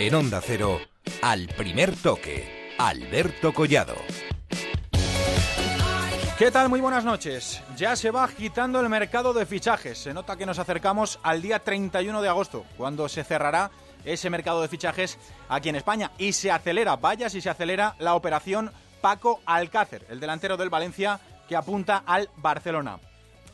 En Onda Cero, al primer toque, Alberto Collado. ¿Qué tal? Muy buenas noches. Ya se va agitando el mercado de fichajes. Se nota que nos acercamos al día 31 de agosto, cuando se cerrará ese mercado de fichajes aquí en España. Y se acelera, vaya si se acelera la operación Paco Alcácer, el delantero del Valencia que apunta al Barcelona.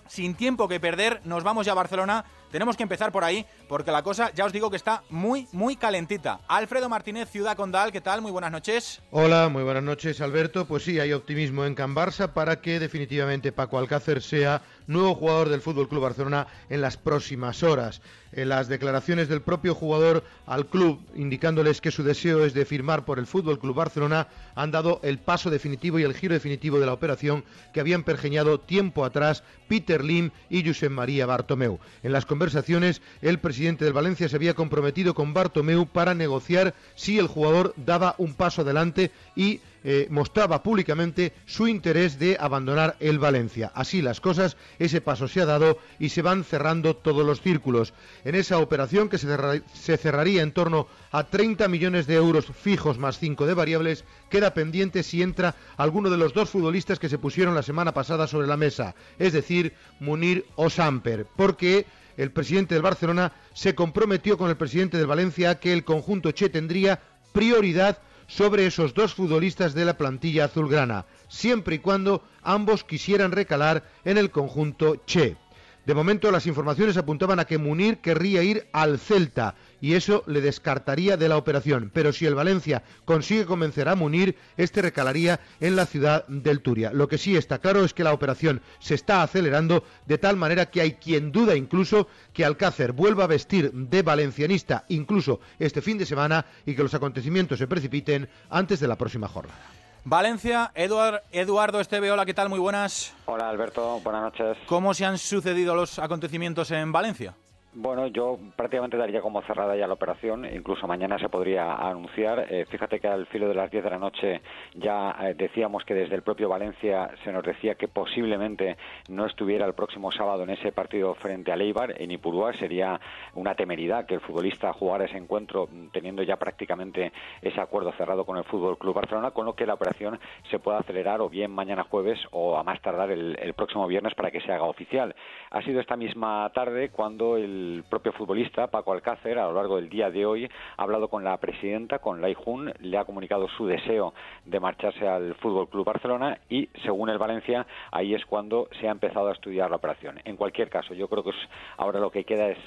Sin tiempo que perder, nos vamos ya a Barcelona tenemos que empezar por ahí, porque la cosa, ya os digo que está muy, muy calentita. Alfredo Martínez, Ciudad Condal, ¿qué tal? Muy buenas noches. Hola, muy buenas noches, Alberto. Pues sí, hay optimismo en Can Barça para que definitivamente Paco Alcácer sea nuevo jugador del Fútbol Club Barcelona en las próximas horas. En las declaraciones del propio jugador al club, indicándoles que su deseo es de firmar por el Fútbol Club Barcelona, han dado el paso definitivo y el giro definitivo de la operación que habían pergeñado tiempo atrás Peter Lim y Josep María Bartomeu. En las conversaciones, el presidente del Valencia se había comprometido con Bartomeu para negociar si el jugador daba un paso adelante y eh, mostraba públicamente su interés de abandonar el Valencia. Así las cosas, ese paso se ha dado y se van cerrando todos los círculos. En esa operación que se, cerraría en torno a 30 millones de euros fijos más 5 de variables, queda pendiente si entra alguno de los dos futbolistas que se pusieron la semana pasada sobre la mesa, es decir, Munir o Samper, porque el presidente del Barcelona se comprometió con el presidente del Valencia a que el conjunto Che tendría prioridad sobre esos dos futbolistas de la plantilla azulgrana, siempre y cuando ambos quisieran recalar en el conjunto Che. De momento las informaciones apuntaban a que Munir querría ir al Celta y eso le descartaría de la operación. Pero si el Valencia consigue convencer a Munir, este recalaría en la ciudad del Turia. Lo que sí está claro es que la operación se está acelerando de tal manera que hay quien duda incluso que Alcácer vuelva a vestir de valencianista incluso este fin de semana y que los acontecimientos se precipiten antes de la próxima jornada. Valencia, Eduardo Esteve, hola, ¿qué tal? Muy buenas. Hola Alberto, buenas noches. ¿Cómo se han sucedido los acontecimientos en Valencia? Bueno, yo prácticamente daría como cerrada ya la operación, incluso mañana se podría anunciar. Eh, fíjate que al filo de las 10 de la noche ya eh, decíamos que desde el propio Valencia se nos decía que posiblemente no estuviera el próximo sábado en ese partido frente a Leibar en Ipurúa. Sería una temeridad que el futbolista jugara ese encuentro mm, teniendo ya prácticamente ese acuerdo cerrado con el Fútbol Club Barcelona, con lo que la operación se pueda acelerar o bien mañana jueves o a más tardar el, el próximo viernes para que se haga oficial. Ha sido esta misma tarde cuando el el propio futbolista, Paco Alcácer, a lo largo del día de hoy, ha hablado con la presidenta, con Lai Jun, le ha comunicado su deseo de marcharse al Fútbol Club Barcelona y, según el Valencia, ahí es cuando se ha empezado a estudiar la operación. En cualquier caso, yo creo que ahora lo que queda es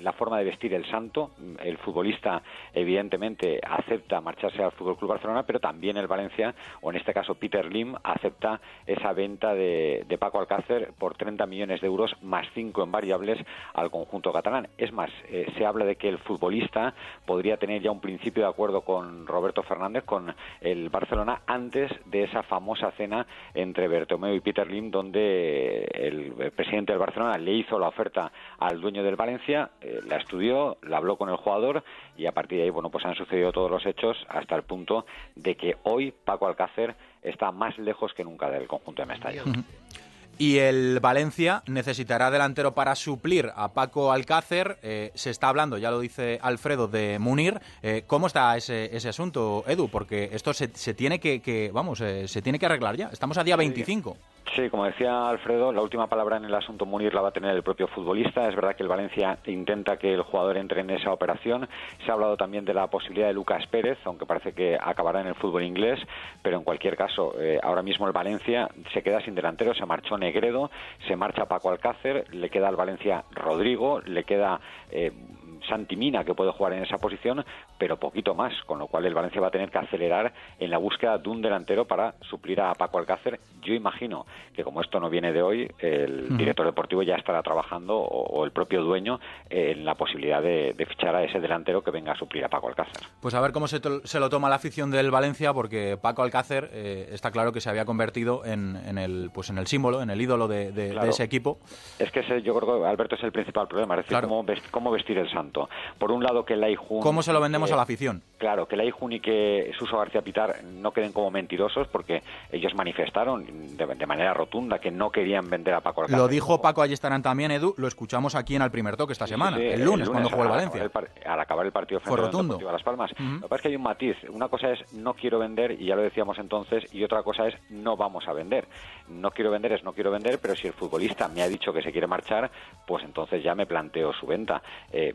la forma de vestir el santo. El futbolista, evidentemente, acepta marcharse al Fútbol Club Barcelona, pero también el Valencia, o en este caso Peter Lim, acepta esa venta de, de Paco Alcácer por 30 millones de euros más 5 en variables al conjunto es más, eh, se habla de que el futbolista podría tener ya un principio de acuerdo con Roberto Fernández, con el Barcelona, antes de esa famosa cena entre Bertomeu y Peter Lim, donde el presidente del Barcelona le hizo la oferta al dueño del Valencia, eh, la estudió, la habló con el jugador y a partir de ahí, bueno, pues han sucedido todos los hechos hasta el punto de que hoy Paco Alcácer está más lejos que nunca del conjunto de Mestalla. Y el Valencia necesitará delantero para suplir a Paco Alcácer. Eh, se está hablando, ya lo dice Alfredo, de Munir. Eh, ¿Cómo está ese, ese, asunto, Edu? Porque esto se, se tiene que, vamos, eh, se tiene que arreglar ya. Estamos a día 25. Sí, como decía Alfredo, la última palabra en el asunto Munir la va a tener el propio futbolista. Es verdad que el Valencia intenta que el jugador entre en esa operación. Se ha hablado también de la posibilidad de Lucas Pérez, aunque parece que acabará en el fútbol inglés. Pero en cualquier caso, ahora mismo el Valencia se queda sin delantero, se marchó Negredo, se marcha Paco Alcácer, le queda al Valencia Rodrigo, le queda eh, Santimina que puede jugar en esa posición, pero poquito más, con lo cual el Valencia va a tener que acelerar en la búsqueda de un delantero para suplir a Paco Alcácer. Yo imagino que como esto no viene de hoy, el director deportivo ya estará trabajando o, el propio dueño en la posibilidad de, fichar a ese delantero que venga a suplir a Paco Alcácer. Pues a ver cómo se, lo toma la afición del Valencia, porque Paco Alcácer eh, está claro que se había convertido en, el pues en el símbolo, en el ídolo de, ese equipo. Es que ese, yo creo que Alberto es el principal problema, es decir, cómo, vestir el santo. Punto. Por un lado, que la ¿Cómo se lo vendemos a la afición? Claro, que la y que Suso García Pitar no queden como mentirosos porque ellos manifestaron de, manera rotunda que no querían vender a Paco Alcácer. Lo dijo Paco estarán también, Edu, lo escuchamos aquí en el primer toque esta semana, el, lunes, cuando jugó el Valencia. al acabar el partido frente a Las Palmas. Lo que pasa es que hay un matiz. Una cosa es no quiero vender, y ya lo decíamos entonces, y otra cosa es no vamos a vender. No quiero vender es no quiero vender, pero si el futbolista me ha dicho que se quiere marchar, pues entonces ya me planteo su venta. Eh,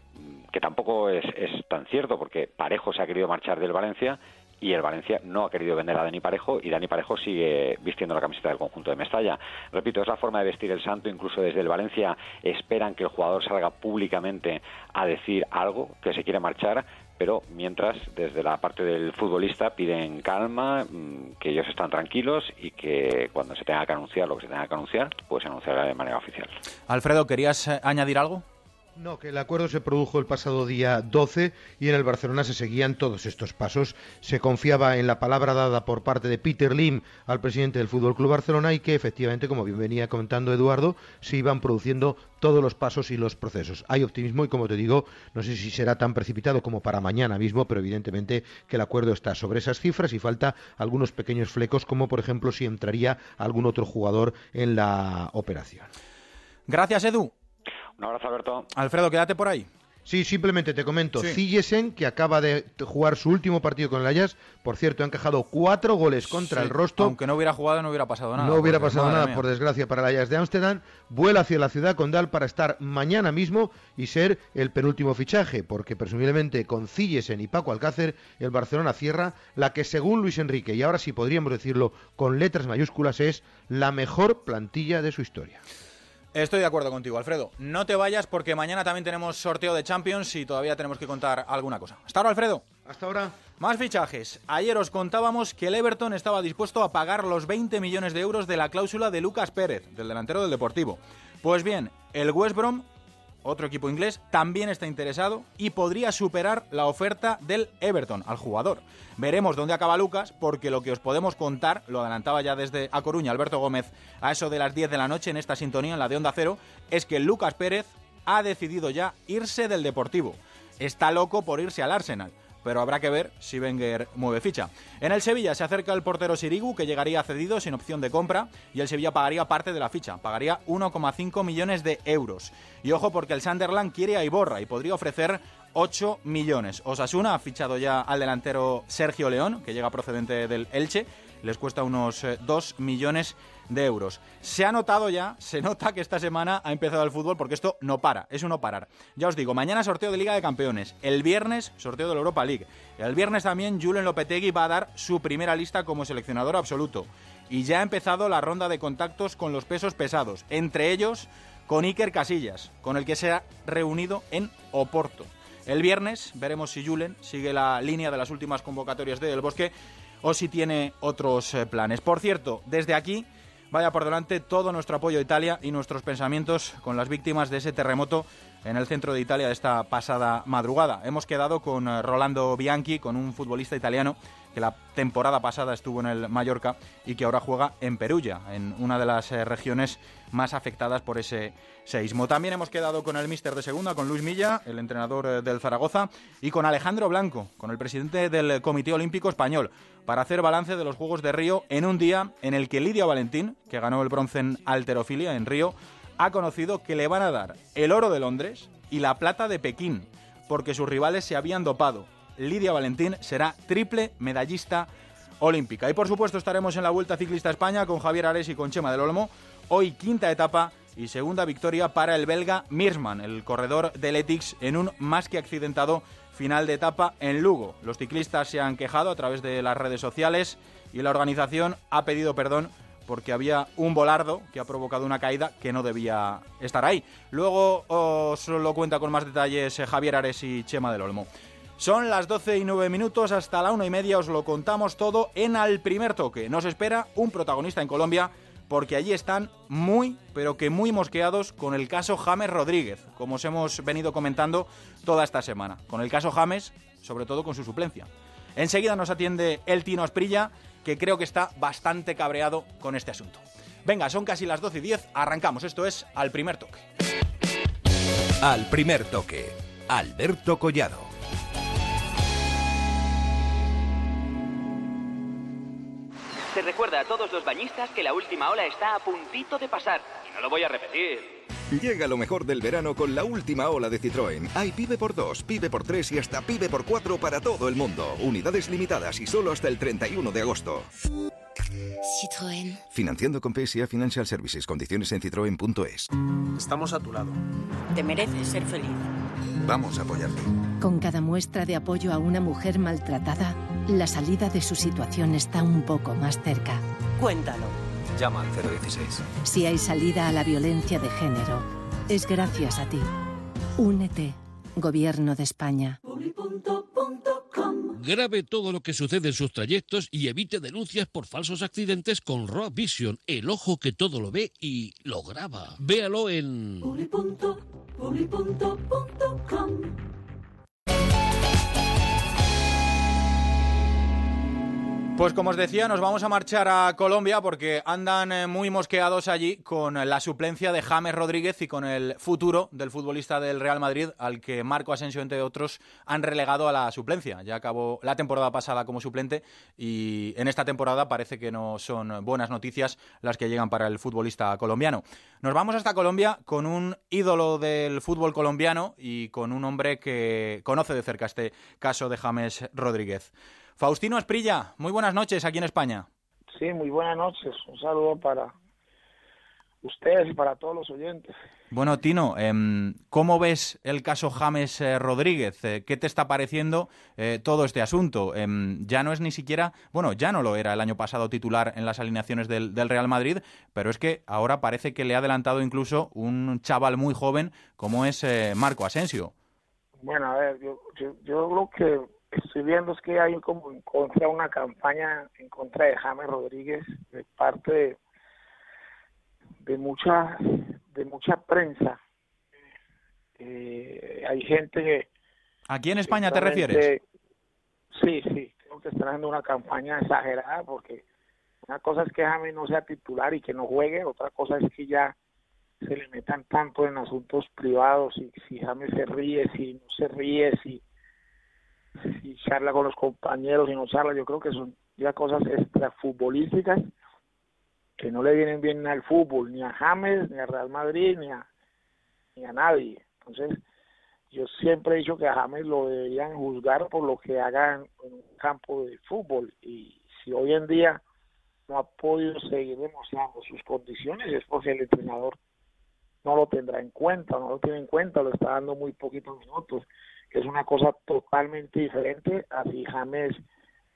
que tampoco es, es tan cierto, porque Parejo se ha querido marchar del Valencia y el Valencia no ha querido vender a Dani Parejo y Dani Parejo sigue vistiendo la camiseta del conjunto de Mestalla. Repito, es la forma de vestir el santo, incluso desde el Valencia esperan que el jugador salga públicamente a decir algo, que se quiere marchar, pero mientras desde la parte del futbolista piden calma, mm, que ellos están tranquilos y que cuando se tenga que anunciar lo que se tenga que anunciar, pues se anunciará de manera oficial. Alfredo, ¿querías eh, añadir algo? No, que el acuerdo se produjo el pasado día 12 y en el Barcelona se seguían todos estos pasos. Se confiaba en la palabra dada por parte de Peter Lim al presidente del Fútbol Club Barcelona y que efectivamente, como bien venía comentando Eduardo, se iban produciendo todos los pasos y los procesos. Hay optimismo y, como te digo, no sé si será tan precipitado como para mañana mismo, pero evidentemente que el acuerdo está sobre esas cifras y falta algunos pequeños flecos, como por ejemplo si entraría algún otro jugador en la operación. Gracias, Edu. Un abrazo, Alberto. Alfredo, quédate por ahí. Sí, simplemente te comento. Sí. que acaba de jugar su último partido con el Ajax, por cierto, ha encajado cuatro goles contra el Rostov. Aunque no hubiera jugado, no hubiera pasado nada. No hubiera pasado nada, por desgracia, para el Ajax de Ámsterdam. Vuela hacia la ciudad condal para estar mañana mismo y ser el penúltimo fichaje, porque presumiblemente con Cillesen y Paco Alcácer, el Barcelona cierra la que, según Luis Enrique, y ahora sí podríamos decirlo con letras mayúsculas, es la mejor plantilla de su historia. Estoy de acuerdo contigo, Alfredo. No te vayas porque mañana también tenemos sorteo de Champions y todavía tenemos que contar alguna cosa. Hasta ahora, Alfredo. Hasta ahora. Más fichajes. Ayer os contábamos que el Everton estaba dispuesto a pagar los 20 millones de euros de la cláusula de Lucas Pérez, del delantero del Deportivo. Pues bien, el West Brom otro equipo inglés, también está interesado y podría superar la oferta del Everton al jugador. Veremos dónde acaba Lucas, porque lo que os podemos contar, lo adelantaba ya desde A Coruña Alberto Gómez a eso de las 10 de la noche en esta sintonía, en la de Onda Cero, es que Lucas Pérez ha decidido ya irse del Deportivo. Está loco por irse al Arsenal pero habrá que ver si Wenger mueve ficha. En el Sevilla se acerca el portero Sirigu, que llegaría cedido sin opción de compra, y el Sevilla pagaría parte de la ficha, pagaría 1,5 millones de euros. Y ojo porque el Sunderland quiere a Iborra y podría ofrecer 8 millones. Osasuna ha fichado ya al delantero Sergio León, que llega procedente del Elche, les cuesta unos 2 eh, millones de euros. Se ha notado ya, se nota que esta semana ha empezado el fútbol porque esto no para, es uno parar. Ya os digo, mañana sorteo de Liga de Campeones, el viernes sorteo de la Europa League. El viernes también Julen Lopetegui va a dar su primera lista como seleccionador absoluto. Y ya ha empezado la ronda de contactos con los pesos pesados, entre ellos con Iker Casillas, con el que se ha reunido en Oporto. El viernes veremos si Julen sigue la línea de las últimas convocatorias de Del Bosque o si tiene otros eh, planes. Por cierto, desde aquí vaya por delante todo nuestro apoyo a Italia y nuestros pensamientos con las víctimas de ese terremoto en el centro de Italia de esta pasada madrugada. Hemos quedado con eh, Rolando Bianchi, con un futbolista italiano que la temporada pasada estuvo en el Mallorca y que ahora juega en Perugia, en una de las eh, regiones más afectadas por ese seismo. También hemos quedado con el míster de segunda, con Luis Milla, el entrenador eh, del Zaragoza, y con Alejandro Blanco, con el presidente del Comité Olímpico Español, para hacer balance de los Juegos de Río en un día en el que Lidia Valentín, que ganó el bronce en alterofilia en Río, ha conocido que le van a dar el oro de Londres y la plata de Pekín, porque sus rivales se habían dopado. Lidia Valentín será triple medallista olímpica. Y por supuesto estaremos en la Vuelta Ciclista España con Javier Ares y con Chema del Olmo. Hoy quinta etapa y segunda victoria para el belga Mirsman, el corredor del Etix, en un más que accidentado final de etapa en Lugo. Los ciclistas se han quejado a través de las redes sociales y la organización ha pedido perdón porque había un volardo que ha provocado una caída que no debía estar ahí. Luego os lo cuenta con más detalles eh, Javier Ares y Chema del Olmo. Son las 12 y 9 minutos, hasta la una y media os lo contamos todo en Al Primer Toque. Nos espera un protagonista en Colombia porque allí están muy, pero que muy mosqueados con el caso James Rodríguez, como os hemos venido comentando toda esta semana. Con el caso James, sobre todo con su suplencia. Enseguida nos atiende el Tino Asprilla que creo que está bastante cabreado con este asunto. Venga, son casi las 12 y 10, arrancamos. Esto es Al Primer Toque. Al Primer Toque Alberto Collado. Se recuerda a todos los bañistas que la última ola está a puntito de pasar. Y no lo voy a repetir. Llega lo mejor del verano con la última ola de Citroën. Hay pibe por 2, pibe por 3 y hasta pibe por 4 para todo el mundo. Unidades limitadas y solo hasta el 31 de agosto. Citroën. Financiando con PSA Financial Services. Condiciones en citroen.es. Estamos a tu lado. Te mereces ser feliz. Vamos a apoyarte. Con cada muestra de apoyo a una mujer maltratada, la salida de su situación está un poco más cerca. Cuéntalo. Llama al 016. Si hay salida a la violencia de género, es gracias a ti. Únete. Gobierno de España. Grabe todo lo que sucede en sus trayectos y evite denuncias por falsos accidentes con Raw Vision, el ojo que todo lo ve y lo graba. Véalo en... Pues como os decía, nos vamos a marchar a Colombia porque andan eh, muy mosqueados allí con la suplencia de James Rodríguez y con el futuro del futbolista del Real Madrid, al que Marco Asensio, entre otros, han relegado a la suplencia. Ya acabó la temporada pasada como suplente y en esta temporada parece que no son buenas noticias las que llegan para el futbolista colombiano. Nos vamos hasta Colombia con un ídolo del fútbol colombiano y con un hombre que conoce de cerca este caso de James Rodríguez. Faustino Esprilla, muy buenas noches aquí en España. Sí, muy buenas noches. Un saludo para ustedes y para todos los oyentes. Bueno, Tino, em, ¿cómo ves el caso James eh, Rodríguez? Eh, ¿Qué te está pareciendo eh, todo este asunto? Em, ya no es ni siquiera, bueno, ya no lo era el año pasado titular en las alineaciones del, Real Madrid, pero es que ahora parece que le ha adelantado incluso un chaval muy joven como es Marco Asensio. Bueno, a ver, yo, yo, yo creo que estoy viendo es que hay como en contra una campaña en contra de James Rodríguez de parte de, mucha de mucha prensa. Eh, hay gente que aquí en España te refieres sí sí creo que están haciendo una campaña exagerada porque una cosa es que James no sea titular y que no juegue otra cosa es que ya se le metan tanto en asuntos privados y si James se ríe si no se ríe si si charla con los compañeros y no charla, yo creo que son ya cosas extrafutbolísticas que no le vienen bien al fútbol, ni a James, ni a Real Madrid, ni a, ni a nadie. Entonces, yo siempre he dicho que a James lo deberían juzgar por lo que hagan en un campo de fútbol. Y si hoy en día no ha podido seguir demostrando sus condiciones, es porque el entrenador no lo tendrá en cuenta, no lo tiene en cuenta, lo está dando muy poquitos minutos es una cosa totalmente diferente a si James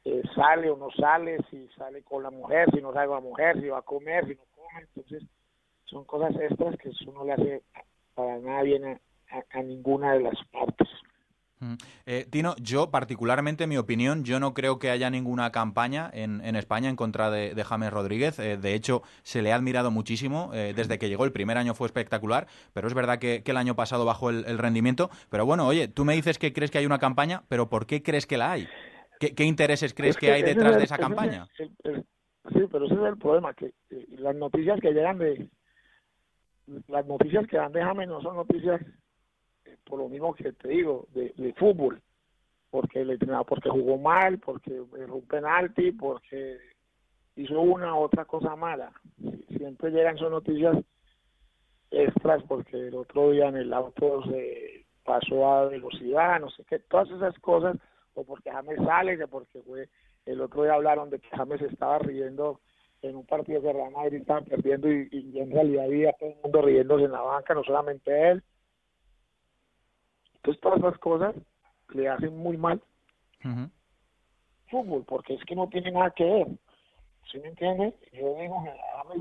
eh, sale o no sale, si sale con la mujer, si no sale con la mujer, si va a comer, si no come. Entonces, son cosas estas que eso no le hace para nada bien a ninguna de las partes. Eh, Tino, yo particularmente, en mi opinión, yo no creo que haya ninguna campaña en, España en contra de, James Rodríguez. Eh, de hecho, se le ha admirado muchísimo. Eh, desde que llegó el primer año fue espectacular, pero es verdad que, el año pasado bajó el, rendimiento. Pero bueno, oye, tú me dices que crees que hay una campaña, pero ¿por qué crees que la hay? ¿Qué, intereses crees que, hay detrás de esa campaña? sí, pero ese es el problema, que las noticias que llegan de... Las noticias que dan de James no son noticias por lo mismo que te digo, de, fútbol, porque el entrenador, porque jugó mal, porque erró un penalti, porque hizo una u otra cosa mala. Siempre llegan sus noticias extras porque el otro día en el auto se pasó a velocidad, no sé qué, todas esas cosas, o porque James sale, que porque fue, el otro día hablaron de que James estaba riendo en un partido que Real Madrid estaba perdiendo y en realidad había todo el mundo riéndose en la banca, no solamente él. Entonces todas esas cosas le hacen muy mal fútbol, porque es que no tiene nada que ver. ¿Sí me entiende? Yo digo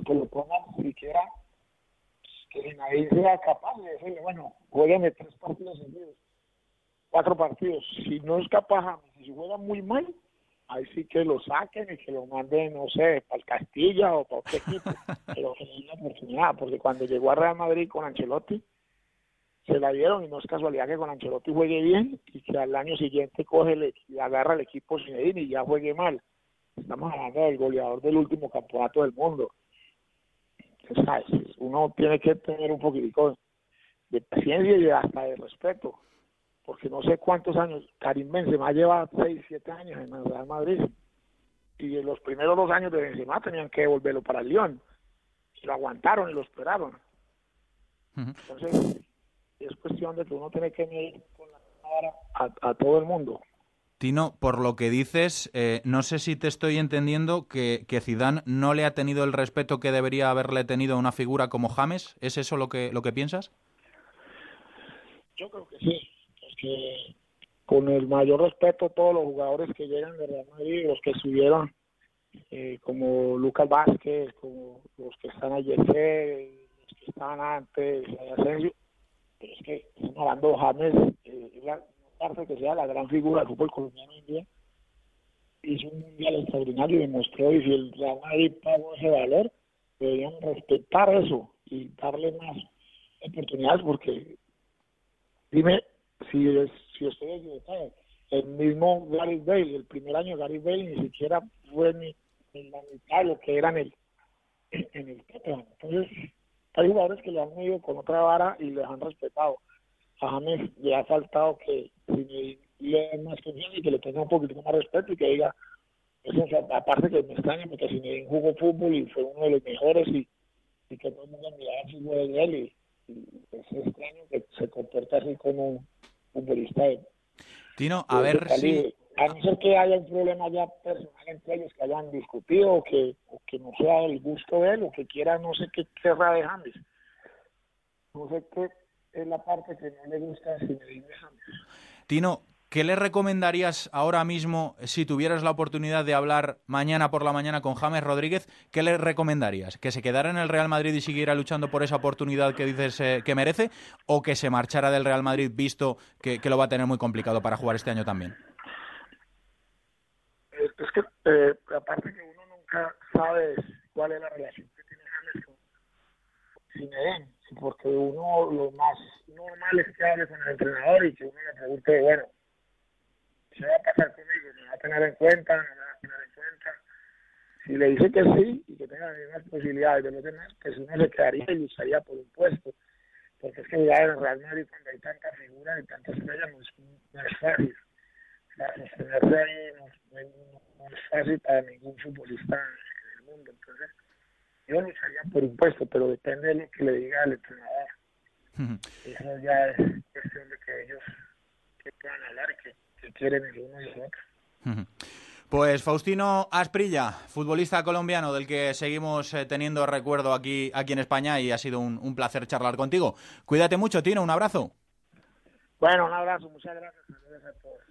que lo pongan siquiera que nadie sea capaz de decirle, bueno, jueguenme tres partidos seguidos, cuatro partidos. Si no es capaz, si juega muy mal, ahí sí que lo saquen y que lo manden, no sé, para el Castilla o para otro equipo, pero que no una oportunidad, porque cuando llegó a Real Madrid con Ancelotti, se la dieron y no es casualidad que con Ancelotti juegue bien y que al año siguiente coge y agarra el equipo sin y ya juegue mal. Estamos hablando del goleador del último campeonato del mundo. Uno tiene que tener un poquitico de paciencia y hasta de respeto. porque no sé cuántos años, Karim Benzema lleva 6, 7 años en el Real Madrid y en los primeros dos años de Benzema tenían que devolverlo para el Lyon y lo aguantaron y lo esperaron. Entonces, es cuestión de que uno tiene que medir con la cámara a, a todo el mundo. Tino, por lo que dices, eh, no sé si te estoy entendiendo que, que Zidane no le ha tenido el respeto que debería haberle tenido a una figura como James. ¿Es eso lo que, lo que piensas? Yo creo que sí. Es que con el mayor respeto todos los jugadores que llegan de Real Madrid, los que subieron, eh, como Lucas Vázquez, como los que están ayer, los que estaban antes, es que de James, eh, la, parte que sea la gran figura del fútbol colombiano hoy día, hizo un mundial extraordinario y demostró, y si el Real Madrid pagó ese valor, deberían respetar eso y darle más oportunidades, porque dime si, es, si equivocado, el mismo Gary Bale, el primer año Gary Bale ni siquiera fue ni, ni la mitad que era en el, en el Tottenham. Entonces, hay jugadores que le han ido con otra vara y les han respetado. A James le ha faltado que le den más confianza y que le tenga un poquito más respeto y que diga, eso, aparte que me extraña porque me jugó fútbol y fue uno de los mejores y, y que todo el mundo miraba el fútbol de él y, y es extraño que se comporte así como un futbolista de, Tino, a ver si... A no ser que haya un problema ya personal entre ellos que hayan discutido o que, o que no sea el gusto de él o que quiera no sé qué querrá de James. No sé qué es la parte que no le gusta si me James. Tino, ¿qué le recomendarías ahora mismo si tuvieras la oportunidad de hablar mañana por la mañana con James Rodríguez? ¿Qué le recomendarías? ¿Que se quedara en el Real Madrid y siguiera luchando por esa oportunidad que dices eh, que merece? ¿O que se marchara del Real Madrid visto que, lo va a tener muy complicado para jugar este año también? Es, que, eh, aparte que uno nunca sabe cuál es la relación que tiene James con Zinedine, porque uno lo más normal es que hable con el entrenador y que uno le pregunte, bueno, ¿qué va a pasar conmigo? ¿Me va a tener en cuenta? ¿No me va a tener en cuenta? Si le dice que sí y que tenga las mismas posibilidades de los demás, pues uno se quedaría y lucharía por un puesto. Porque es que ya en Real Madrid cuando hay tanta figura y tantas estrellas no es, no es fácil. Sostenerse ahí no, no, fácil para ningún futbolista en el mundo. Entonces, yo lucharía por un puesto, pero depende de lo que le diga el entrenador. Eso ya es cuestión de que ellos que puedan hablar y que, que quieren el uno y el otro. Pues Faustino Asprilla, futbolista colombiano del que seguimos eh, teniendo recuerdo aquí, aquí en España y ha sido un, un, placer charlar contigo. Cuídate mucho, Tino, un abrazo. Bueno, un abrazo, muchas gracias. Saludos a todos.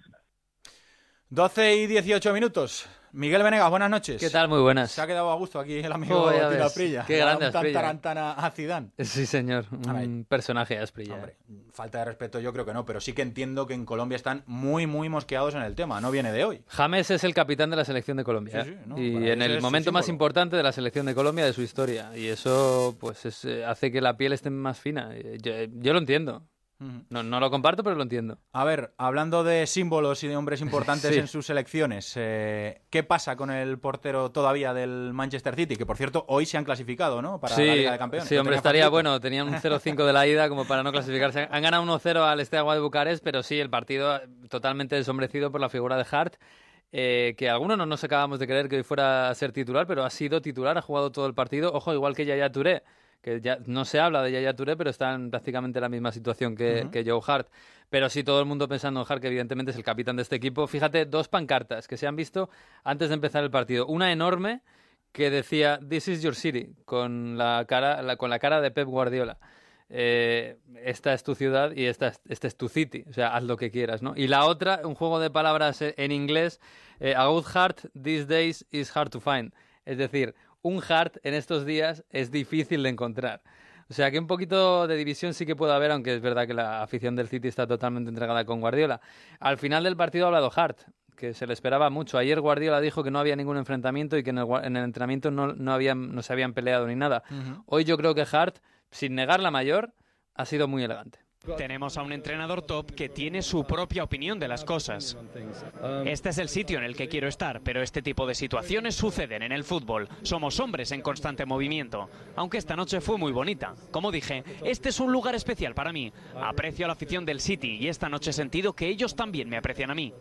12 y 18 minutos. Miguel Venegas, buenas noches. ¿Qué tal? Muy buenas. Se ha quedado a gusto aquí el amigo oh, Tino Asprilla. Qué grande Asprilla. tarantana a Zidane. Sí, señor. Un personaje Asprilla. Hombre, falta de respeto yo creo que no, pero sí que entiendo que en Colombia están muy, muy mosqueados en el tema. No viene de hoy. James es el capitán de la selección de Colombia. Sí, sí, no, y en el momento más importante de la selección de Colombia de su historia. Y eso pues es, hace que la piel esté más fina. Yo, yo lo entiendo. No, no lo comparto, pero lo entiendo. A ver, hablando de símbolos y de hombres importantes sí. en sus selecciones, eh, ¿qué pasa con el portero todavía del Manchester City? Que por cierto, hoy se han clasificado, ¿no? Para sí, la Liga de Campeones. Sí, hombre, estaría bueno. Tenían un 0-5 de la ida como para no clasificarse. Han ganado 1-0 al Esteagua de Bucarest, pero sí, el partido totalmente desombrecido por la figura de Hart. Eh, que algunos no nos acabamos de creer que hoy fuera a ser titular, pero ha sido titular, ha jugado todo el partido. Ojo, igual que Yaya Touré que ya no se habla de Yaya Touré, pero está en prácticamente la misma situación que, uh -huh. que Joe Hart. Pero sí, todo el mundo pensando en Hart, que evidentemente es el capitán de este equipo. Fíjate, dos pancartas que se han visto antes de empezar el partido. Una enorme que decía This is your city, con la cara, la, con la cara de Pep Guardiola. Eh, esta es tu ciudad y esta es, este es tu city, o sea, haz lo que quieras, ¿no? Y la otra, un juego de palabras en inglés, eh, a good heart these days is hard to find. Es decir, un Hart en estos días es difícil de encontrar. O sea que un poquito de división sí que puede haber, aunque es verdad que la afición del City está totalmente entregada con Guardiola. Al final del partido ha hablado Hart, que se le esperaba mucho. Ayer Guardiola dijo que no había ningún enfrentamiento y que en el, en el entrenamiento no, no, habían, no se habían peleado ni nada. Uh -huh. Hoy yo creo que Hart, sin negar la mayor, ha sido muy elegante. Tenemos a un entrenador top que tiene su propia opinión de las cosas. Este es el sitio en el que quiero estar, pero este tipo de situaciones suceden en el fútbol. Somos hombres en constante movimiento. Aunque esta noche fue muy bonita. Como dije, este es un lugar especial para mí. Aprecio a la afición del City y esta noche he sentido que ellos también me aprecian a mí.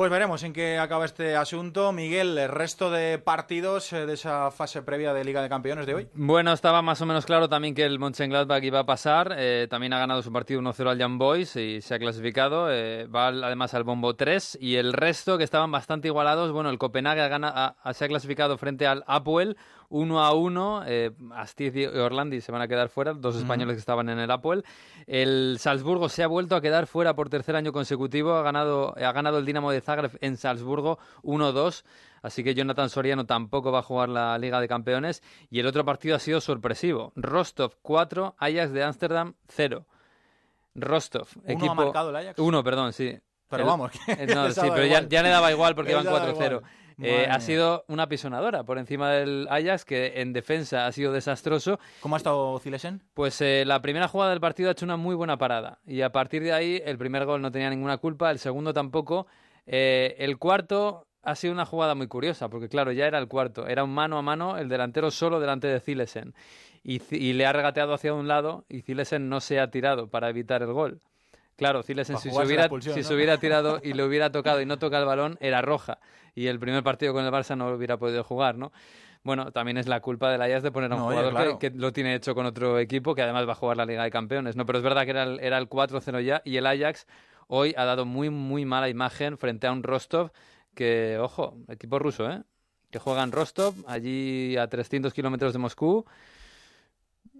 Pues veremos en qué acaba este asunto. Miguel, el resto de partidos eh, de esa fase previa de Liga de Campeones de hoy. Bueno, estaba más o menos claro también que el Mönchengladbach iba a pasar. Eh, también ha ganado su partido 1-0 al Young Boys y se ha clasificado. Eh, va además al Bombo 3. Y el resto, que estaban bastante igualados, bueno, el Copenhague se ha clasificado frente al Apoel 1 a 1. Eh, Astiz y Orlandi se van a quedar fuera, dos españoles que estaban en el Apple. El Salzburgo se ha vuelto a quedar fuera por tercer año consecutivo. Ha ganado, ha ganado el Dinamo de Zagreb en Salzburgo 1-2. Así que Jonathan Soriano tampoco va a jugar la Liga de Campeones. Y el otro partido ha sido sorpresivo. Rostov 4, Ajax de Ámsterdam 0. Rostov, ¿Uno equipo... ha marcado el Ajax? Uno, perdón, sí. Pero El- vamos, que no, sí, pero ya, ya le daba igual porque iban daba 4-0. Eh, ha sido una pisonadora por encima del Ajax, que en defensa ha sido desastroso. ¿Cómo ha estado Zilesen? Pues eh, la primera jugada del partido ha hecho una muy buena parada. Y a partir de ahí, el primer gol no tenía ninguna culpa, el segundo tampoco. Eh, el cuarto ha sido una jugada muy curiosa, porque claro, ya era el cuarto. Era un mano a mano, el delantero solo delante de Zilesen. Y, le ha regateado hacia un lado y Zilesen no se ha tirado para evitar el gol. Claro, Zilesen si, se hubiera, expulsión, si ¿no? se hubiera tirado y le hubiera tocado y no toca el balón, era roja. Y el primer partido con el Barça no lo hubiera podido jugar, ¿no? Bueno, también es la culpa del Ajax de poner a un No, jugador que, lo tiene hecho con otro equipo que además va a jugar la Liga de Campeones, ¿no? Pero es verdad que era el, era el 4-0 ya y el Ajax hoy ha dado muy, muy mala imagen frente a un Rostov que, ojo, equipo ruso, ¿eh? Que juega en Rostov, allí a 300 kilómetros de Moscú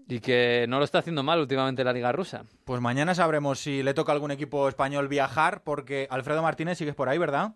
y que no lo está haciendo mal últimamente la Liga rusa. Pues mañana sabremos si le toca a algún equipo español viajar, porque Alfredo Martínez sigues por ahí, ¿verdad?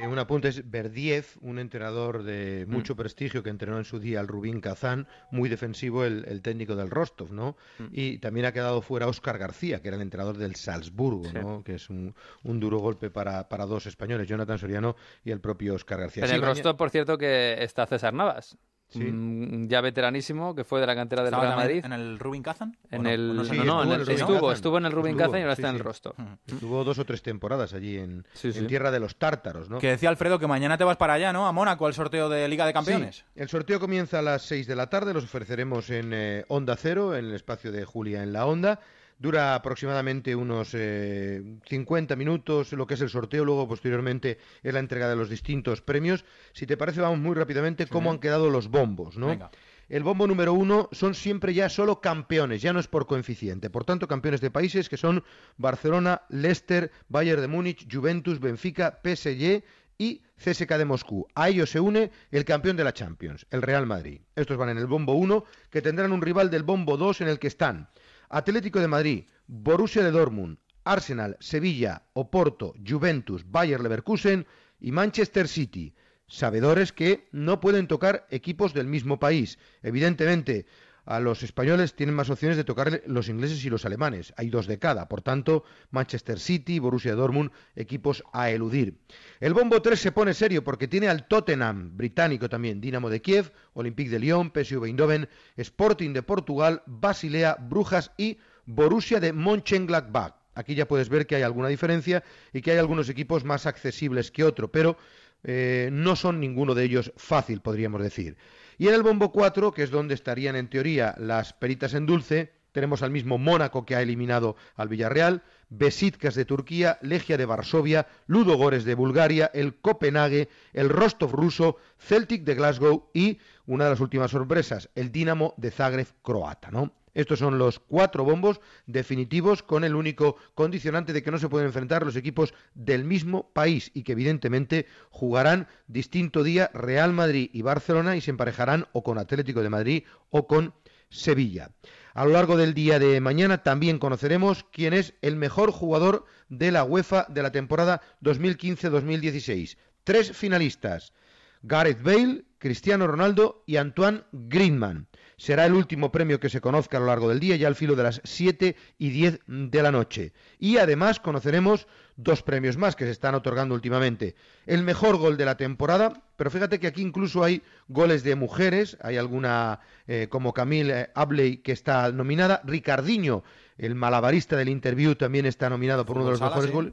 Eh, un apunte es Berdiev, un entrenador de Mm. mucho prestigio que entrenó en su día al Rubín Kazán, muy defensivo el, el técnico del Rostov, ¿no? Mm. Y también ha quedado fuera Óscar García, que era el entrenador del Salzburgo, Sí. ¿no? Que es un, un duro golpe para, para dos españoles, Jonathan Soriano y el propio Óscar García. En Sí, el Rostov, por cierto, que está César Navas. Sí. Mm, ya veteranísimo, que fue de la cantera del ¿Estaba Real Madrid. en el Rubin Kazan? ¿O En no? el, ¿O no en estuvo el- en el Rubin estuvo, Kazan. estuvo en el Rubin Estuvo, Kazan y ahora sí, está en el Rostov. Estuvo dos o tres temporadas allí en, Sí, sí. en tierra de los tártaros, ¿no? Que decía Alfredo que mañana te vas para allá, ¿no? A Mónaco, al sorteo de Liga de Campeones. Sí, el sorteo comienza a las 6 de la tarde, los ofreceremos en eh, Onda Cero, en el espacio de Julia en la Onda. Dura aproximadamente unos eh, 50 minutos lo que es el sorteo, luego posteriormente es la entrega de los distintos premios. Si te parece, vamos muy rápidamente cómo han quedado los bombos, ¿no? Venga. El bombo número uno son siempre ya solo campeones, ya no es por coeficiente. Por tanto, campeones de países que son Barcelona, Leicester, Bayern de Múnich, Juventus, Benfica, PSG y CSK de Moscú. A ellos se une el campeón de la Champions, el Real Madrid. Estos van en el bombo 1, que tendrán un rival del bombo 2 en el que están Atlético de Madrid, Borussia de Dortmund, Arsenal, Sevilla, Oporto, Juventus, Bayer Leverkusen y Manchester City. Sabedores que no pueden tocar equipos del mismo país. Evidentemente, a los españoles tienen más opciones de tocar los ingleses y los alemanes. Hay dos de cada. Por tanto, Manchester City, Borussia Dortmund, equipos a eludir. El bombo 3 se pone serio porque tiene al Tottenham, británico también, Dinamo de Kiev, Olympique de Lyon, PSV Eindhoven, Sporting de Portugal, Basilea, Brujas y Borussia de Mönchengladbach. Aquí ya puedes ver que hay alguna diferencia y que hay algunos equipos más accesibles que otro, pero eh, no son ninguno de ellos fácil, podríamos decir. Y en el bombo 4, que es donde estarían en teoría las peritas en dulce, tenemos al mismo Mónaco que ha eliminado al Villarreal, Besiktas de Turquía, Legia de Varsovia, Ludo Gores de Bulgaria, el Copenhague, el Rostov ruso, Celtic de Glasgow y una de las últimas sorpresas, el Dinamo de Zagreb croata, ¿no? Estos son los cuatro bombos definitivos con el único condicionante de que no se pueden enfrentar los equipos del mismo país y que evidentemente jugarán distinto día Real Madrid y Barcelona y se emparejarán o con Atlético de Madrid o con Sevilla. A lo largo del día de mañana también conoceremos quién es el mejor jugador de la UEFA de la temporada 2015-2016. Tres finalistas. Gareth Bale, Cristiano Ronaldo y Antoine Griezmann. Será el último premio que se conozca a lo largo del día, ya al filo de las 7 y 10 de la noche. Y además conoceremos dos premios más que se están otorgando últimamente. El mejor gol de la temporada, pero fíjate que aquí incluso hay goles de mujeres, hay alguna eh, como Camille Abley que está nominada, Ricardinho El malabarista del interview también está nominado por uno de los Sala, mejores sí. goles.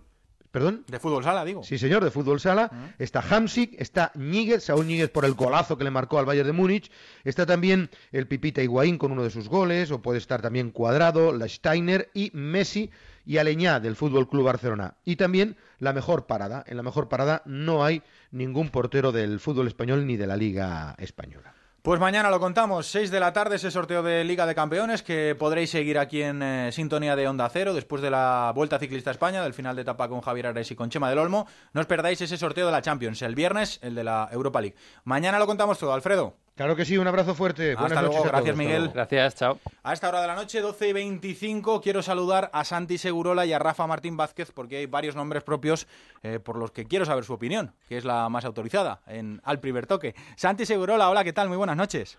¿Perdón? De fútbol sala, digo. Sí, señor, de fútbol sala. Está Hamsik, está Níguez, Saúl Níguez por el golazo que le marcó al Bayern de Múnich. Está también el Pipita Higuaín con uno de sus goles, o puede estar también Cuadrado, la Steiner y Messi y Aleñá del Fútbol Club Barcelona. Y también la mejor parada. En la mejor parada no hay ningún portero del fútbol español ni de la Liga Española. Pues mañana lo contamos, 6 de la tarde, ese sorteo de Liga de Campeones que podréis seguir aquí en eh, sintonía de Onda Cero después de la Vuelta Ciclista a España, del final de etapa con Javier Ares y con Chema del Olmo. No os perdáis ese sorteo de la Champions, el viernes, el de la Europa League. Mañana lo contamos todo, Alfredo. Claro que sí, un abrazo fuerte. Hasta Buenas luego, noches gracias todos. Miguel. Gracias, chao. A esta hora de la noche, 12 y 25, quiero saludar a Santi Segurola y a Rafa Martín Vázquez porque hay varios nombres propios eh, por los que quiero saber su opinión, que es la más autorizada en Al Primer Toque. Santi Segurola, hola, ¿qué tal? Muy buenas noches.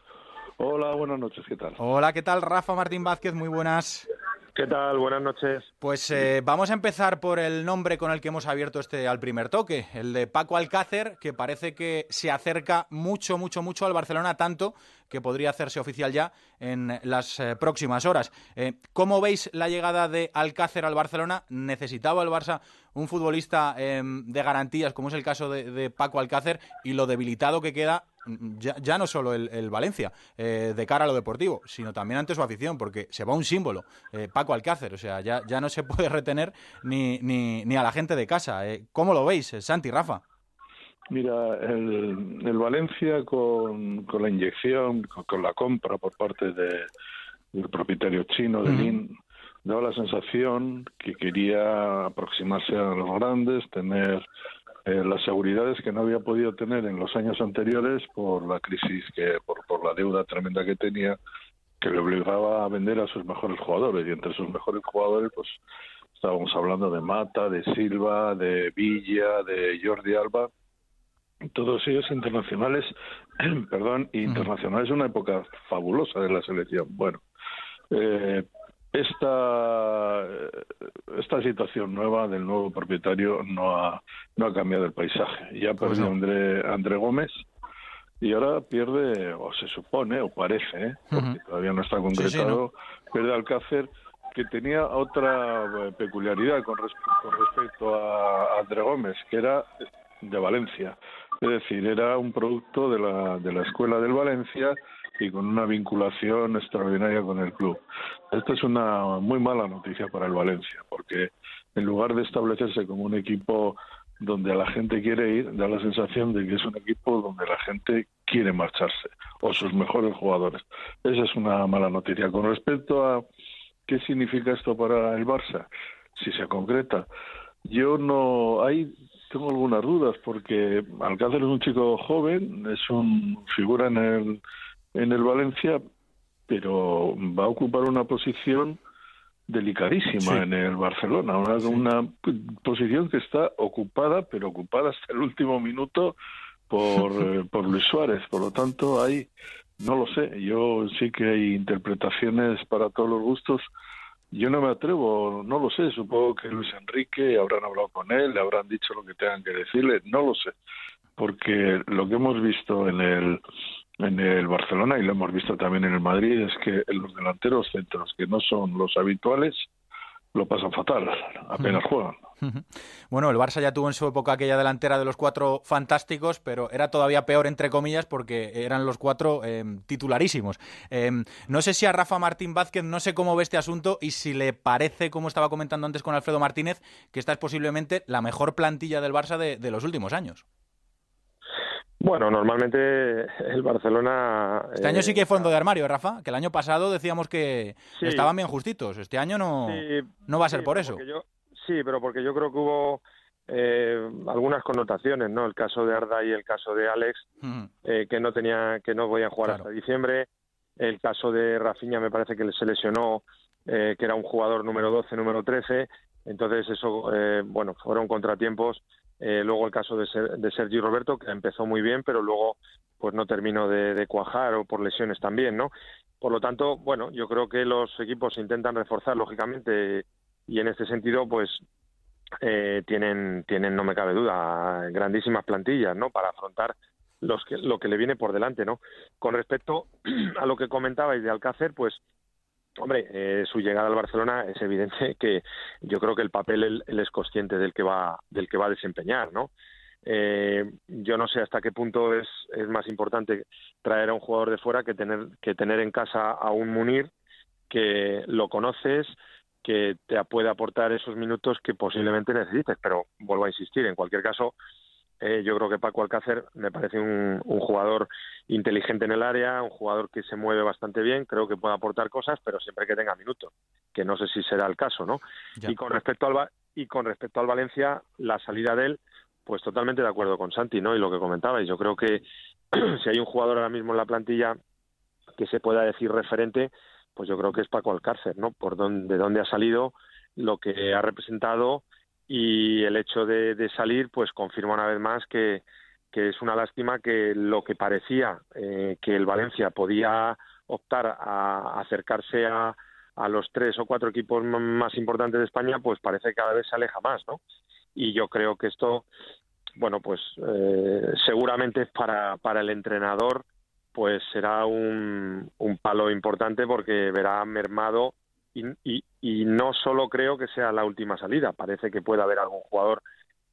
Hola, buenas noches, ¿qué tal? Hola, ¿qué tal? Rafa Martín Vázquez, muy buenas. ¿Qué tal? Buenas noches. Pues eh, vamos a empezar por el nombre con el que hemos abierto este al primer toque, el de Paco Alcácer, que parece que se acerca mucho, mucho, mucho al Barcelona, tanto que podría hacerse oficial ya en las eh, próximas horas. Eh, ¿Cómo veis la llegada de Alcácer al Barcelona? ¿Necesitaba el Barça un futbolista eh, de garantías, como es el caso de, de Paco Alcácer, y lo debilitado que queda ya, ya no solo el, el Valencia eh, de cara a lo deportivo, sino también ante su afición, porque se va un símbolo, eh, Paco Alcácer, o sea, ya, ya no se puede retener ni, ni, ni a la gente de casa. Eh, ¿Cómo lo veis, eh, Santi, Rafa? Mira, el, el Valencia con, con la inyección, con, con la compra por parte de, del propietario chino de Ujú. Lin, daba la sensación que quería aproximarse a los grandes, tener eh, las seguridades que no había podido tener en los años anteriores por la crisis, que por, por la deuda tremenda que tenía, que le obligaba a vender a sus mejores jugadores. Y entre sus mejores jugadores, pues estábamos hablando de Mata, de Silva, de Villa, de Jordi Alba, todos ellos internacionales, perdón, internacionales, una época fabulosa de la selección. Bueno, eh, esta, esta situación nueva del nuevo propietario no ha, no ha cambiado el paisaje. Ya Pues perdió no. André, André Gómez y ahora pierde, o se supone, o parece, ¿eh? porque todavía no está concretado, pierde Alcácer, que tenía otra eh, peculiaridad con, res- con respecto a a André Gómez, que era de Valencia. Es decir, era un producto de la, de la escuela del Valencia y con una vinculación extraordinaria con el club. Esto es una muy mala noticia para el Valencia, porque en lugar de establecerse como un equipo donde la gente quiere ir, da la sensación de que es un equipo donde la gente quiere marcharse, o sus mejores jugadores. Esa es una mala noticia. Con respecto a qué significa esto para el Barça, si se concreta, yo no hay tengo algunas dudas porque Alcácer es un chico joven, es un figura en el en el Valencia, pero va a ocupar una posición delicadísima Sí. en el Barcelona, una, una posición que está ocupada, pero ocupada hasta el último minuto por, eh, por Luis Suárez. Por lo tanto, hay, no lo sé, yo sí que hay interpretaciones para todos los gustos. Yo no me atrevo, no lo sé, supongo que Luis Enrique habrán hablado con él, le habrán dicho lo que tengan que decirle, no lo sé, porque lo que hemos visto en el en el Barcelona y lo hemos visto también en el Madrid es que los delanteros centros que no son los habituales lo pasan fatal, apenas juegan. Bueno, el Barça ya tuvo en su época aquella delantera de los cuatro fantásticos, pero era todavía peor, entre comillas, porque eran los cuatro eh, titularísimos. Eh, no sé si a Rafa Martín Vázquez, no sé cómo ve este asunto y si le parece, como estaba comentando antes con Alfredo Martínez, que esta es posiblemente la mejor plantilla del Barça de, de los últimos años. Bueno, normalmente el Barcelona... Este año eh, sí que hay fondo de armario, Rafa, que el año pasado decíamos que Sí. estaban bien justitos. Este año no, Sí, no va a ser sí, por eso. yo- sí, pero porque yo creo que hubo eh, algunas connotaciones, ¿no? El caso de Arda y el caso de Alex, Ujú. eh, que no tenía, que no podían jugar Claro. hasta diciembre. El caso de Rafinha me parece que se lesionó, eh, que era un jugador número 12, número 13. Entonces eso, eh, bueno, fueron contratiempos. Eh, luego el caso de, Ser- de Sergi Roberto, que empezó muy bien, pero luego pues no terminó de, de cuajar o por lesiones también, ¿no? Por lo tanto, bueno, yo creo que los equipos intentan reforzar, lógicamente, y en este sentido, pues eh, tienen, tienen, no me cabe duda, grandísimas plantillas, ¿no? Para afrontar los que, lo que le viene por delante, ¿no? Con respecto a lo que comentabais de Alcácer, pues Hombre, eh, su llegada al Barcelona es evidente que yo creo que el papel él, es consciente del que va del que va a desempeñar, ¿no? Eh, yo no sé hasta qué punto es, es más importante traer a un jugador de fuera que tener que tener en casa a un Munir que lo conoces, que te puede aportar esos minutos que posiblemente necesites. Pero vuelvo a insistir, en cualquier caso, eh, yo creo que Paco Alcácer me parece un, un, jugador inteligente en el área, un jugador que se mueve bastante bien, creo que puede aportar cosas, pero siempre que tenga minutos, que no sé si será el caso, ¿no? Y con respecto al y con respecto al Valencia, la salida de él, pues totalmente de acuerdo con Santi, ¿no? Y lo que comentabais, yo creo que si hay un jugador ahora mismo en la plantilla que se pueda decir referente, pues yo creo que es Paco Alcácer, ¿no? Por dónde, de dónde ha salido, lo que ha representado y el hecho de, salir pues confirma una vez más que, que, es una lástima que lo que parecía eh, que el Valencia podía optar a acercarse a, a, los tres o cuatro equipos más importantes de España pues parece que cada vez se aleja más no y yo creo que esto bueno pues eh, seguramente para para el entrenador pues será un, un palo importante porque verá mermado y, y, y, no solo creo que sea la última salida, parece que puede haber algún jugador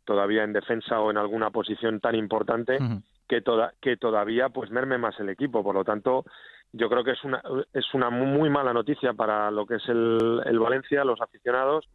todavía en defensa o en alguna posición tan importante uh -huh. que, toda, que todavía pues merme más el equipo. Por lo tanto, yo creo que es una, es una muy mala noticia para lo que es el, el Valencia, los aficionados,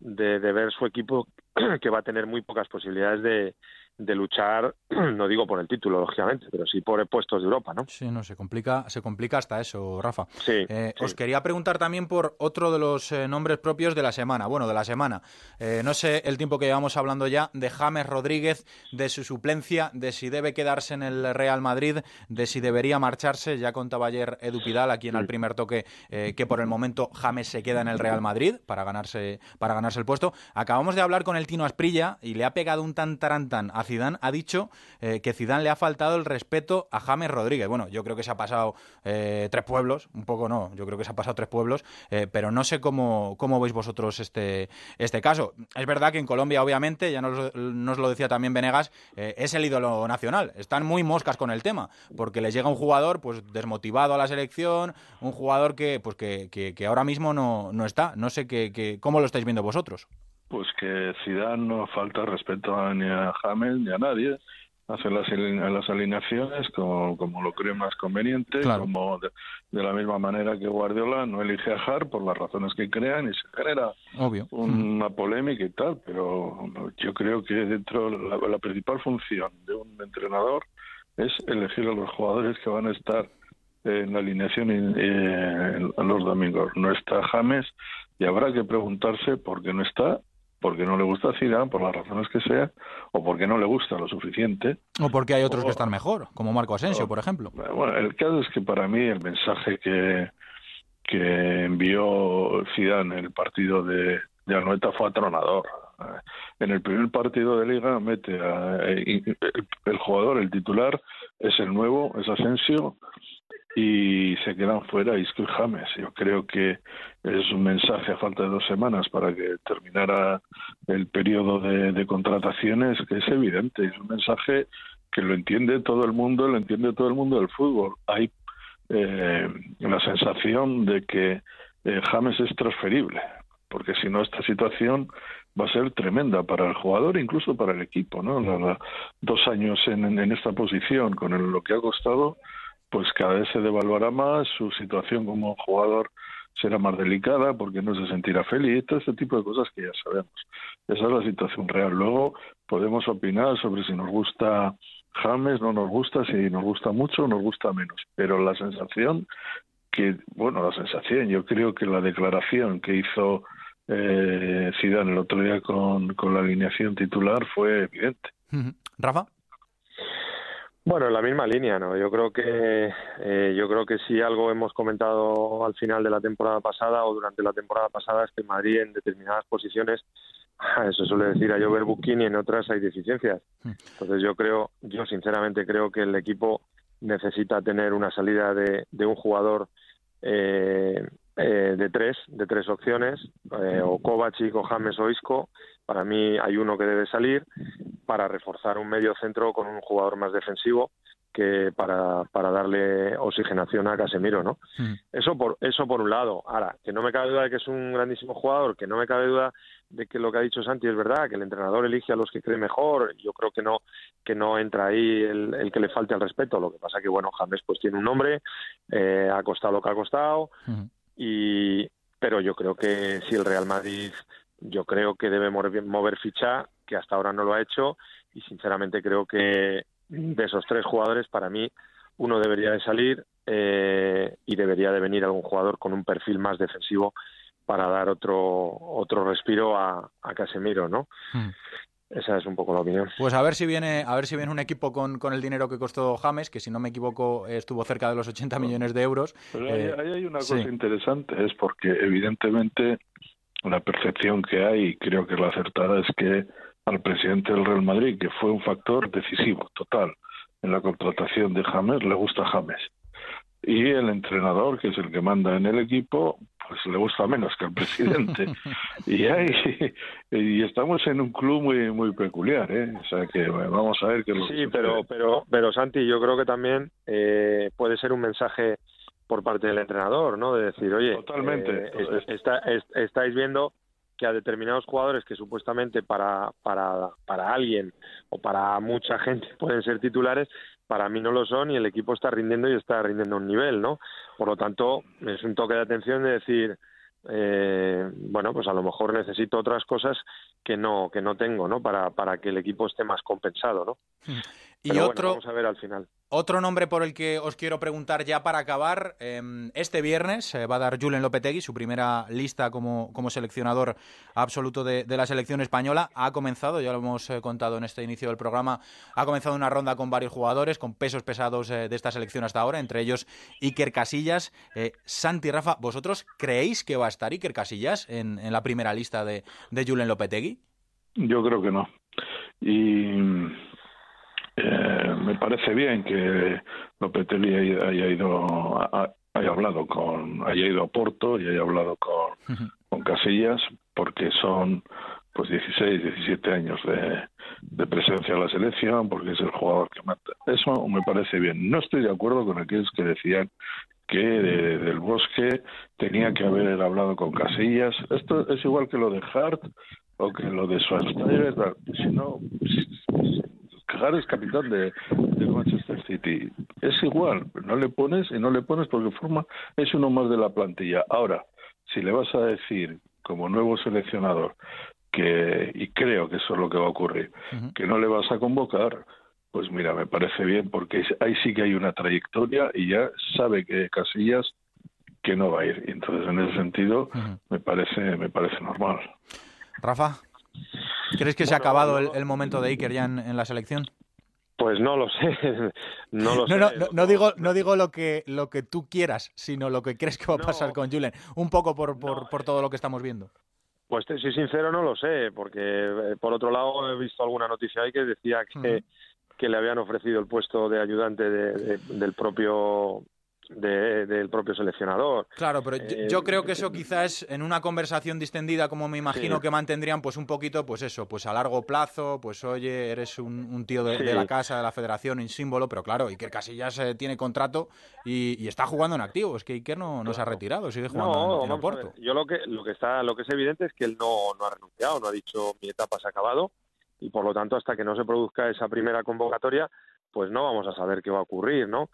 de, de ver su equipo que va a tener muy pocas posibilidades de, de luchar, no digo por el título, lógicamente, pero sí por puestos de Europa, ¿no? Sí, no, se complica, se complica hasta eso, Rafa. Sí, eh, sí. Os quería preguntar también por otro de los eh, nombres propios de la semana, bueno, de la semana. Eh, no sé el tiempo que llevamos hablando ya de James Rodríguez, de su suplencia, de si debe quedarse en el Real Madrid, de si debería marcharse. Ya contaba ayer Edu Pidal, aquí en el primer toque, que por el momento James se queda en el Real Madrid para ganarse, para ganarse el puesto. Acabamos de hablar con el Tino Asprilla y le ha pegado un tan tarantán a Zidane, ha dicho eh, que Zidane le ha faltado el respeto a James Rodríguez. Bueno, yo creo que se ha pasado eh, tres pueblos, un poco no, yo creo que se ha pasado tres pueblos, eh, pero no sé cómo, cómo veis vosotros este, este caso. Es verdad que en Colombia, obviamente, ya nos, lo decía también Venegas, es el ídolo nacional. Están muy moscas con el tema, porque les llega un jugador pues desmotivado a la selección, un jugador que, pues, que, que, que ahora mismo no, no está. No sé que, que, cómo lo estáis viendo vosotros. Pues que Zidane no falta respeto a, ni a James ni a nadie. Hace las, las alineaciones como, como lo cree más conveniente, claro. como de, de, la misma manera que Guardiola no elige a Hart por las razones que crean y se genera Obvio. una polémica y tal, pero yo creo que dentro la, la principal función de un entrenador es elegir a los jugadores que van a estar en la alineación eh, los domingos. No está James y habrá que preguntarse por qué no está porque no le gusta Zidane, por las razones que sea, o porque no le gusta lo suficiente. O porque hay otros o, que están mejor, como Marco Asensio, o, por ejemplo. Bueno, el caso es que para mí el mensaje que, que envió Zidane en el partido de, de Anoeta fue atronador. En el primer partido de liga mete a, el, el jugador, el titular, es el nuevo, es Asensio, y se quedan fuera Isco James. Yo creo que es un mensaje a falta de dos semanas para que terminara el periodo de, contrataciones que es evidente. Es un mensaje que lo entiende todo el mundo, lo entiende todo el mundo del fútbol. Hay eh, la sensación de que eh, James es transferible, porque si no esta situación va a ser tremenda para el jugador, incluso para el equipo, ¿no? Dos años en, en, esta posición, con lo que ha costado, pues cada vez se devaluará más, su situación como jugador será más delicada porque no se sentirá feliz, todo este tipo de cosas que ya sabemos. Esa es la situación real. Luego podemos opinar sobre si nos gusta James, no nos gusta, si nos gusta mucho o nos gusta menos, pero la sensación que, bueno, la sensación, yo creo que la declaración que hizo eh, Zidane el otro día con, con la alineación titular fue evidente. Rafa. Bueno, en la misma línea, ¿no? Yo creo que eh, yo creo que si algo hemos comentado al final de la temporada pasada o durante la temporada pasada es que Madrid en determinadas posiciones eso suele decir a llover Buquín y en otras hay deficiencias. Entonces yo creo, yo sinceramente creo que el equipo necesita tener una salida de, de un jugador eh, eh, de tres, de tres opciones, eh, o Kovacic, o James o Isco. Para mí hay uno que debe salir para reforzar un medio centro con un jugador más defensivo que para, para darle oxigenación a Casemiro, ¿no? Mm. Eso por eso por un lado. Ahora, que no me cabe duda de que es un grandísimo jugador, que no me cabe duda de que lo que ha dicho Santi es verdad, que el entrenador elige a los que cree mejor. Yo creo que no que no entra ahí el, el que le falte al respeto. Lo que pasa que bueno, James pues tiene un nombre, eh, ha costado lo que ha costado y pero yo creo que si el Real Madrid yo creo que debe mover, mover ficha, que hasta ahora no lo ha hecho y sinceramente creo que de esos tres jugadores para mí uno debería de salir eh, y debería de venir algún jugador con un perfil más defensivo para dar otro otro respiro a, a Casemiro, ¿no? Esa es un poco la opinión. Pues a ver si viene, a ver si viene un equipo con, con el dinero que costó James, que si no me equivoco estuvo cerca de los 80 millones de euros. Pero ahí, Eh, ahí hay una sí. cosa interesante, es porque evidentemente la percepción que hay, y creo que es la acertada, es que al presidente del Real Madrid, que fue un factor decisivo, total, en la contratación de James, le gusta James. Y el entrenador, que es el que manda en el equipo, pues le gusta menos que al presidente. y hay, y estamos en un club muy muy peculiar, ¿eh? O sea que bueno, vamos a ver qué lo Sí, sucede. pero, pero, pero Santi, yo creo que también eh, puede ser un mensaje por parte del entrenador, ¿no? De decir, oye, Totalmente. eh, est- está- est- estáis viendo que a determinados jugadores que supuestamente para, para, para alguien o para mucha gente pueden ser titulares, para mí no lo son y el equipo está rindiendo y está rindiendo a un nivel, ¿no? Por lo tanto, es un toque de atención de decir, eh, bueno, pues a lo mejor necesito otras cosas que no que no tengo, ¿no? Para, para que el equipo esté más compensado, ¿no? Y Pero bueno, otro, vamos a ver al final. Otro nombre por el que os quiero preguntar ya para acabar. eh, este viernes eh, va a dar Julen Lopetegui su primera lista como, como seleccionador absoluto de, de la selección española. Ha comenzado, ya lo hemos eh, contado en este inicio del programa, ha comenzado una ronda con varios jugadores, con pesos pesados eh, de esta selección hasta ahora, entre ellos Iker Casillas. Eh, Santi Rafa, ¿vosotros creéis que va a estar Iker Casillas en, en la primera lista de, de Julen Lopetegui? Yo creo que no. Y me parece bien que Lopetegui haya, haya ido, a- haya hablado con, haya ido a Porto y haya hablado con, con Casillas, porque son pues 16, 17 años de, de presencia en la selección, porque es el jugador que mata. Eso me parece bien. No estoy de acuerdo con aquellos que decían que de- del Bosque tenía que haber hablado con Casillas. Esto es igual que lo de Hart o que lo de Schwarzenegger. Si no, Es capitán de, Manchester City. Es igual, no le pones y no le pones porque forma es uno más de la plantilla. Ahora, si le vas a decir como nuevo seleccionador que y creo que eso es lo que va a ocurrir, que no le vas a convocar, pues mira, me parece bien porque ahí sí que hay una trayectoria y ya sabe que Casillas que no va a ir. Entonces en ese sentido me parece me parece normal. Rafa, ¿crees que se ha acabado el, el momento de Iker ya en, en la selección? Pues no lo sé, no lo No, sé. no, no, no digo, no digo lo que lo que tú quieras, sino lo que crees que va a pasar con Julen. Un poco por, por, por todo lo que estamos viendo. Pues te soy sincero, no lo sé, porque eh, por otro lado he visto alguna noticia ahí que decía que, que le habían ofrecido el puesto de ayudante de- de- del propio de- del propio seleccionador. Claro, pero yo- Eh, yo creo que eso quizás en una conversación distendida, como me imagino Sí. que mantendrían, pues un poquito, pues eso, pues a largo plazo, pues oye, eres un, un tío de, Sí. de la casa, de la federación, un símbolo, pero claro, Iker Casillas eh, tiene contrato y, y está jugando en activo. Es que Iker no, no se ha retirado, sigue jugando No, en- en, Oporto. Yo lo que lo que está lo que es evidente es que él no, no ha renunciado, no ha dicho mi etapa se ha acabado y por lo tanto hasta que no se produzca esa primera convocatoria, pues no vamos a saber qué va a ocurrir, ¿no?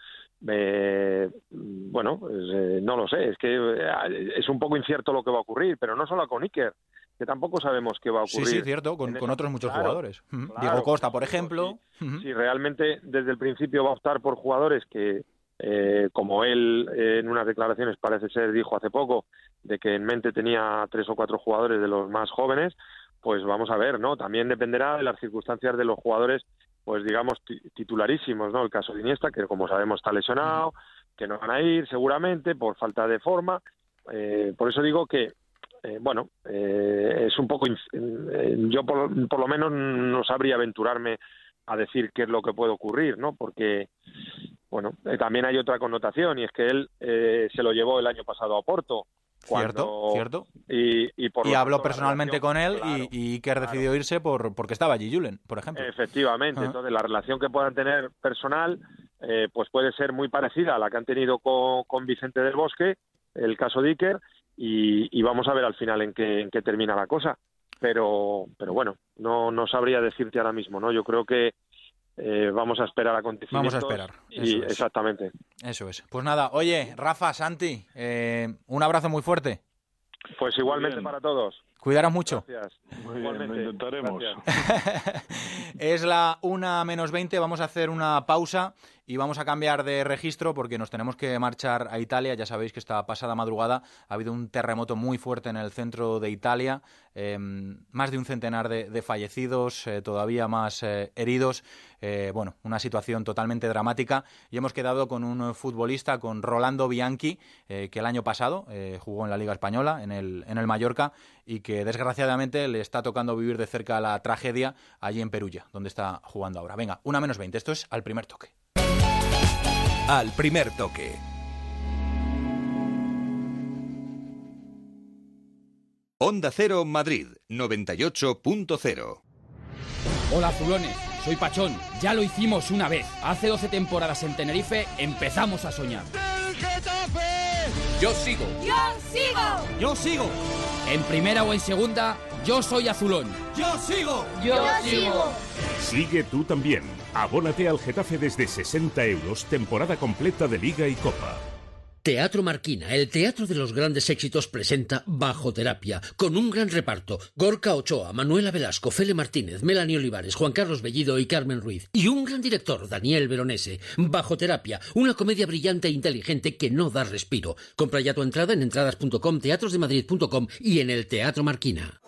Eh, bueno, pues, eh, no lo sé, es que eh, es un poco incierto lo que va a ocurrir, pero no solo con Iker, que tampoco sabemos qué va a Sí, ocurrir. sí, cierto, con, otros muchos claro, jugadores. Claro, Diego Costa, por ejemplo. Ujú. si realmente desde el principio va a optar por jugadores que, eh, como él en unas declaraciones parece ser dijo hace poco, de que en mente tenía tres o cuatro jugadores de los más jóvenes, pues vamos a ver, ¿no? También dependerá de las circunstancias de los jugadores, pues digamos ti- titularísimos, ¿no? El caso de Iniesta, que como sabemos está lesionado, que no van a ir seguramente por falta de forma. Eh, por eso digo que eh, bueno, eh, es un poco. eh, yo, por, por lo menos, no sabría aventurarme a decir qué es lo que puede ocurrir, ¿no? Porque, bueno, eh, también hay otra connotación y es que él se lo llevó el año pasado a Porto. Cierto, cuando- cierto. Y, y, por Y lo habló tanto, personalmente con él claro, y, y Iker decidió irse por, porque estaba allí Julen, por ejemplo. Efectivamente, Ajá. entonces la relación que puedan tener personal, eh, pues puede ser muy parecida a la que han tenido con, con Vicente del Bosque, el caso de Iker, y, vamos a ver al final en qué, en qué termina la cosa. Pero, pero bueno, no, no sabría decirte ahora mismo, ¿no? Yo creo que eh, vamos a esperar acontecimientos. Vamos a esperar. Y, Exactamente. Eso es. Pues nada, oye, Rafa, Santi, eh, un abrazo muy fuerte. Pues igualmente para todos. Cuidaros mucho. Gracias. Muy bien, lo intentaremos. es la una menos 20, vamos a hacer una pausa y vamos a cambiar de registro porque nos tenemos que marchar a Italia. Ya sabéis que esta pasada madrugada ha habido un terremoto muy fuerte en el centro de Italia, em, más de un centenar de, fallecidos, eh, todavía más eh, heridos. Eh, bueno, una situación totalmente dramática y hemos quedado con un futbolista, con Rolando Bianchi, que el año pasado jugó en la Liga Española, en el, en el Mallorca, y que desgraciadamente le está tocando vivir de cerca la tragedia allí en Perugia, donde está jugando ahora. Venga, una menos 20, esto es al primer toque. Al primer toque. Onda Cero Madrid 98.0 Hola azulones, soy Pachón. Ya lo hicimos una vez. Hace 12 temporadas en Tenerife empezamos a soñar. Yo sigo. Yo sigo. Yo sigo. En primera o en segunda, yo soy azulón. Yo sigo. Yo, sigo. Sigue tú también. Abónate al Getafe desde 60 euros, temporada completa de Liga y Copa. Teatro Marquina, el teatro de los grandes éxitos, presenta Bajo Terapia, con un gran reparto. Gorka Ochoa, Manuela Velasco, Fele Martínez, Melanie Olivares, Juan Carlos Bellido y Carmen Ruiz. Y un gran director, Daniel Veronese. Bajo Terapia, una comedia brillante e inteligente que no da respiro. Compra ya tu entrada en entradas.com, teatrosdemadrid.com y en el Teatro Marquina.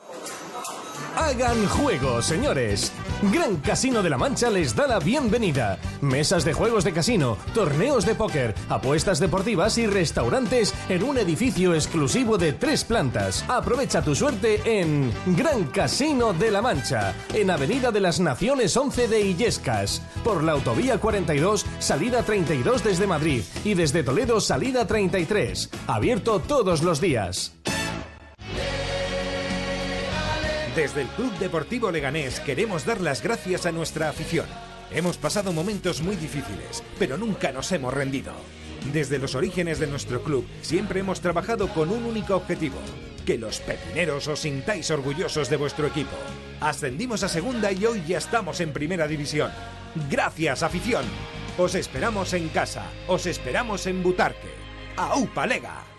Hagan juegos, señores. Gran Casino de la Mancha les da la bienvenida. Mesas de juegos de casino, torneos de póker, apuestas deportivas y restaurantes en un edificio exclusivo de tres plantas. Aprovecha tu suerte en Gran Casino de la Mancha, en Avenida de las Naciones 11 de Illescas, por la Autovía 42, salida 32 desde Madrid y desde Toledo, salida 33. Abierto todos los días. Desde el Club Deportivo Leganés queremos dar las gracias a nuestra afición. Hemos pasado momentos muy difíciles, pero nunca nos hemos rendido. Desde los orígenes de nuestro club siempre hemos trabajado con un único objetivo, que los pepineros os sintáis orgullosos de vuestro equipo. Ascendimos a segunda y hoy ya estamos en primera división. Gracias afición. Os esperamos en casa, os esperamos en Butarque. ¡Aupa Lega!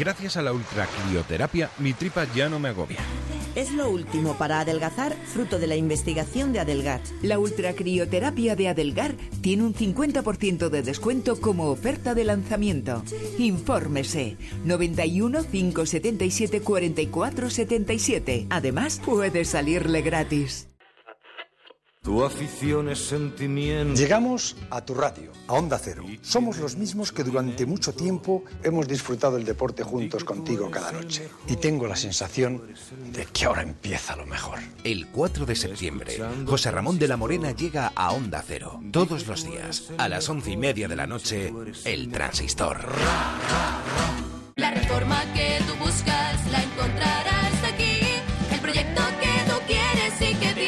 Gracias a la ultracrioterapia, mi tripa ya no me agobia. Es lo último para adelgazar, fruto de la investigación de Adelgar. La ultracrioterapia de Adelgar tiene un 50% de descuento como oferta de lanzamiento. Infórmese 91 577 44 77. Además, puede salirle gratis. Tu afición es sentimiento. Llegamos a tu radio, a Onda Cero. Somos los mismos que durante mucho tiempo hemos disfrutado el deporte juntos contigo cada noche. Y tengo la sensación de que ahora empieza lo mejor. El 4 de septiembre, José Ramón de la Morena llega a Onda Cero. Todos los días, a las once y media de la noche, El Transistor. La reforma que tú buscas la encontrarás aquí. El proyecto que tú quieres y que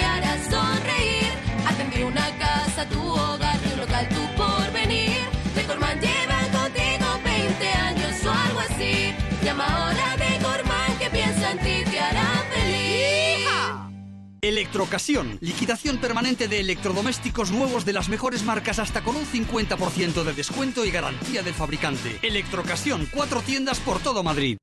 Electrocasión. Liquidación permanente de electrodomésticos nuevos de las mejores marcas hasta con un 50% de descuento y garantía del fabricante. Electrocasión. Cuatro tiendas por todo Madrid.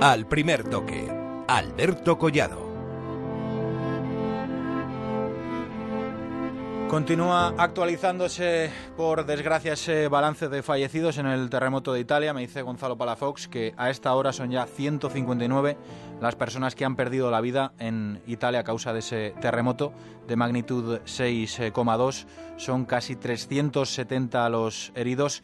Al primer toque, Alberto Collado. Continúa actualizándose, por desgracia, ese balance de fallecidos en el terremoto de Italia. Me dice Gonzalo Palafox que a esta hora son ya 159 las personas que han perdido la vida en Italia a causa de ese terremoto de magnitud 6,2. Son casi 370 los heridos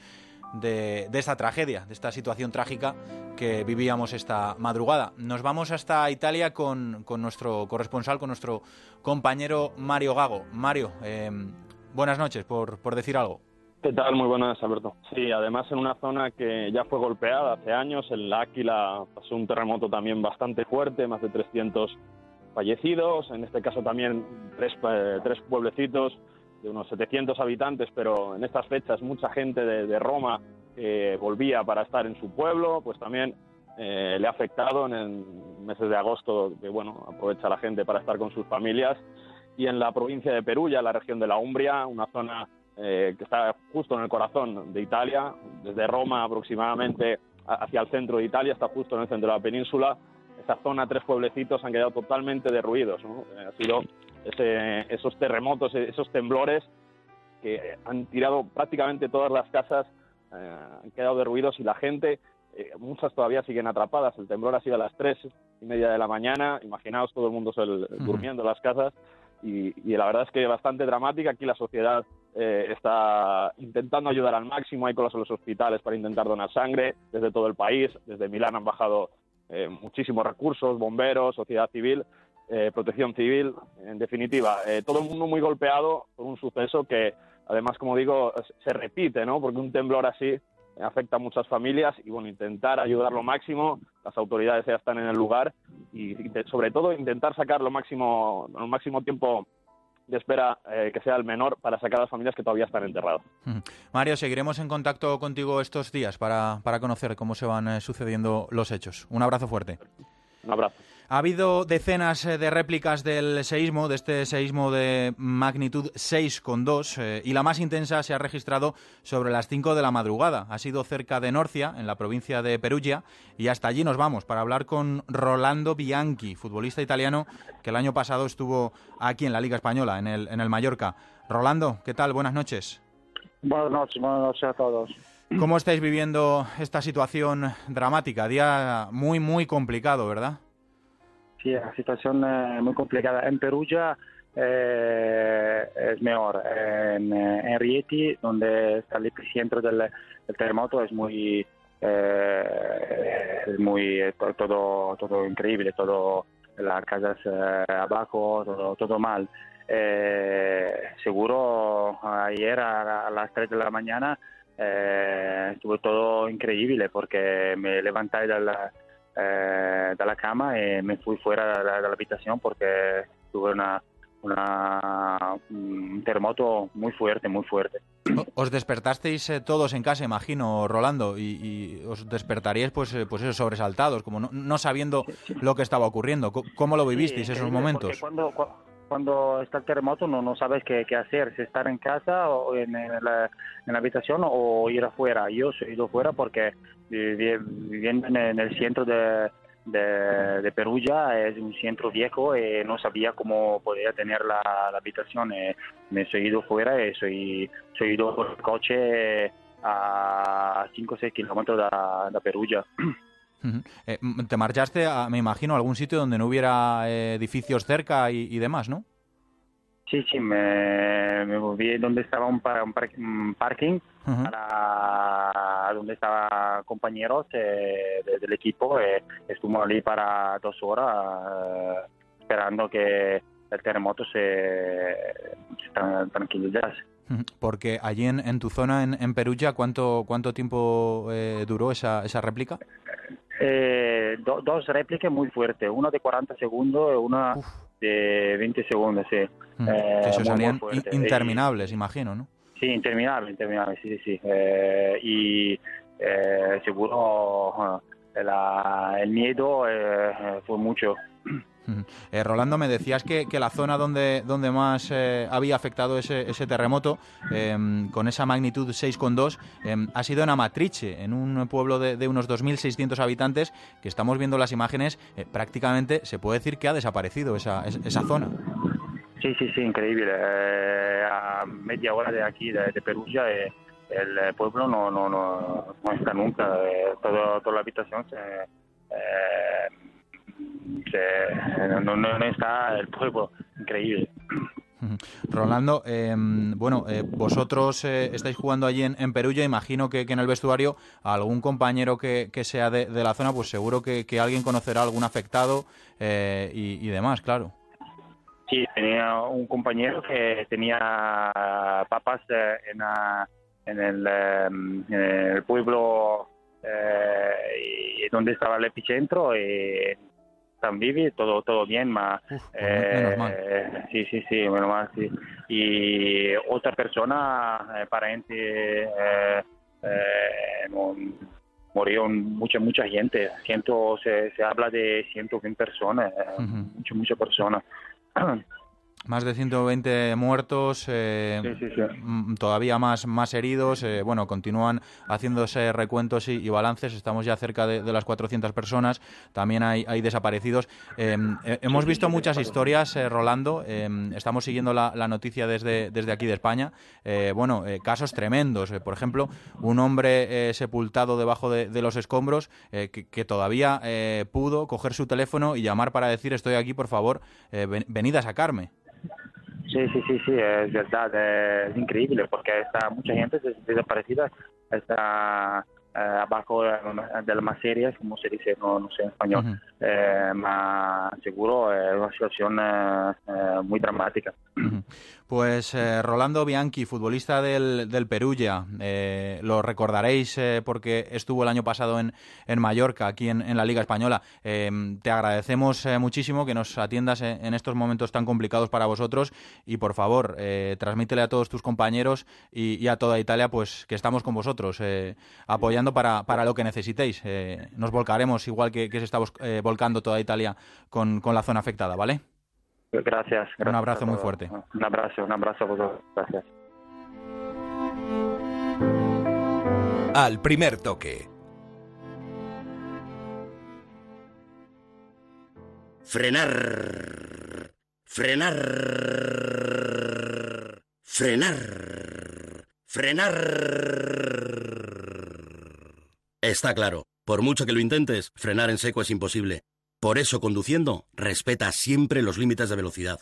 de, esta tragedia, de esta situación trágica que vivíamos esta madrugada. Nos vamos hasta Italia con, nuestro corresponsal, con nuestro compañero Mario Gago. Mario, em, buenas noches, por, decir algo. ¿Qué tal? Muy buenas, Alberto. Sí, además en una zona que ya fue golpeada hace años, en la Áquila pasó un terremoto también bastante fuerte, más de 300 fallecidos, en este caso también tres, eh, tres pueblecitos de unos 700 habitantes, pero en estas fechas mucha gente de, de Roma que volvía para estar en su pueblo, pues también eh, le ha afectado en el meses de agosto, que bueno, aprovecha la gente para estar con sus familias. Y en la provincia de Perugia, la región de la Umbria, una zona eh, que está justo en el corazón de Italia, desde Roma aproximadamente hacia el centro de Italia, está justo en el centro de la península. Esa zona, tres pueblecitos han quedado totalmente derruidos. ¿no? Eh, ha sido ese- esos terremotos, esos temblores que han tirado prácticamente todas las casas, eh, han quedado derruidos y la gente, eh, muchas todavía siguen atrapadas. El temblor ha sido a las tres y media de la mañana. Imaginaos todo el mundo sol- durmiendo en las casas y, y la verdad es que bastante dramática. Aquí la sociedad eh, está intentando ayudar al máximo. Hay colas en los hospitales para intentar donar sangre desde todo el país. Desde Milán han bajado eh, muchísimos recursos, bomberos, sociedad civil, eh, protección civil. En definitiva, eh, todo el mundo muy golpeado por un suceso que, además, como digo, se- repite, ¿no? Porque un temblor así afecta a muchas familias y bueno, intentar ayudar lo máximo, las autoridades ya están en el lugar y, sobre todo intentar sacar lo máximo, lo máximo tiempo de espera eh, que sea el menor para sacar a las familias que todavía están enterradas. Mario, seguiremos en contacto contigo estos días para, para conocer cómo se van eh, sucediendo los hechos. Un abrazo fuerte. Un abrazo. Ha habido decenas eh, de réplicas del seísmo, de este seísmo de magnitud 6,2, eh, y la más intensa se ha registrado sobre las 5 de la madrugada. Ha sido cerca de Norcia, en la provincia de Perugia, y hasta allí nos vamos para hablar con Rolando Bianchi, futbolista italiano que el año pasado estuvo aquí en la Liga Española, en el, en el Mallorca. Rolando, ¿qué tal? Buenas noches. Buenas noches, buenas noches a todos. ¿Cómo estáis viviendo esta situación dramática? Día muy, muy complicado, ¿verdad? Sí, la situación es muy complicada. En Perugia eh, es mejor. En, eh, en Rieti, donde está el epicentro del, terremoto, es muy, eh, muy eh, to- todo, todo increíble, todo las casas eh, abajo, todo, todo mal. Eh, seguro ayer a, las 3 de la mañana eh, estuvo todo increíble porque me levanté de la, eh, de la cama y me fui fuera de la, de la habitación porque tuve una, una, un terremoto muy fuerte, muy fuerte. Os despertasteis eh, todos en casa, imagino, Rolando, y, y os despertaríais, pues, eh, pues eso, sobresaltados, como no, no sabiendo lo que estaba ocurriendo. ¿Cómo lo vivisteis Sí, esos momentos? Cuando, cuando está el terremoto no, no sabes qué, qué hacer, si estar en casa o en, en la, en la habitación o ir afuera. Yo he ido afuera porque vivi- viviendo en, el centro de, de, de Perugia es un centro viejo y no sabía cómo podía tener la, la habitación. eh, me he ido fuera y soy, soy ido por coche a 5 o 6 kilómetros de, de Perugia. Eh, te marchaste, a, me imagino, a algún sitio donde no hubiera eh, edificios cerca y, y demás, ¿no? Sí, sí, me, me moví donde estaba un, par- un par- un parking, Ujú. para donde estaban compañeros eh, de- del equipo. estuvimos allí para dos horas esperando que el terremoto se, se tran- tranquilizase. Porque allí en, en tu zona, en, en Perugia, ¿cuánto, cuánto tiempo eh, duró esa, esa réplica? Eh, do- dos réplicas muy fuertes, una de 40 segundos y una de 20 segundos, sí. Ujú. Eh, que se muy, muy Y- interminables, imagino, ¿no? Sí, interminable, interminable, sí, sí, sí. Eh, y eh, seguro la- el miedo eh, fue mucho. Eh, Rolando, me decías que, la zona donde, donde más eh, había afectado ese, ese terremoto, em, con esa magnitud 6,2, em, ha sido en Amatrice, en un pueblo de, de unos 2.600 habitantes, que estamos viendo las imágenes, eh, prácticamente se puede decir que ha desaparecido esa, es- esa zona. Sí, sí, sí, increíble. Eh, a media hora de aquí, de, de Perugia, eh, el pueblo no, no, no, no está nunca. todo, toda la habitación se, se- no, está el pueblo. Increíble. Rolando, em, bueno, eh, vosotros eh, estáis jugando allí en, en Perugia, imagino que, que en el vestuario algún compañero que, que sea de, de la zona, pues seguro que, que alguien conocerá a algún afectado eh, y, y demás, claro. Sí, tenía un compañero que tenía papas eh, en, en el, em, en el pueblo eh, donde estaba el epicentro y San Vivi, todo todo bien, ma, eh, sí, sí, sí, menos mal, sí. Y otra persona, eh, parente, eh, eh, no- murió mucha mucha gente, ciento, se, se habla de 120 personas, eh, muchas muchas personas. Más de 120 muertos, eh, mm, todavía más, más heridos. eh, bueno, continúan haciéndose recuentos y, y balances. Estamos ya cerca de, de las 400 personas. También hay, hay desaparecidos. Eh, hemos visto muchas historias, eh, Rolando. eh, estamos siguiendo la, la noticia desde, desde aquí de España. Eh, bueno, eh, casos tremendos. Por ejemplo, un hombre eh, sepultado debajo de, de los escombros eh, que, que todavía eh, pudo coger su teléfono y llamar para decir estoy aquí, por favor, eh, ven- venid a sacarme. Sí, sí, sí, sí, es verdad, es increíble porque está mucha gente des- desaparecida, está abajo de las materias, como se dice, no, no sé en español, eh, ma seguro es una situación eh, eh, muy dramática. Pues eh, Rolando Bianchi, futbolista del, del Perugia, eh, lo recordaréis eh, porque estuvo el año pasado en, en Mallorca, aquí en, en la Liga Española. Eh, te agradecemos eh, muchísimo que nos atiendas en, estos momentos tan complicados para vosotros y por favor, eh, transmítele a todos tus compañeros y, y a toda Italia pues que estamos con vosotros, eh, para, para lo que necesitéis. Eh, nos volcaremos igual que, que se está eh, volcando toda Italia con, con la zona afectada, ¿vale? Gracias. gracias abrazo a muy fuerte. Un abrazo, un abrazo a vosotros. Gracias. Al primer toque. Frenar. Frenar. Frenar. Frenar. Está claro, por mucho que lo intentes, frenar en seco es imposible. Por eso, conduciendo, respeta siempre los límites de velocidad.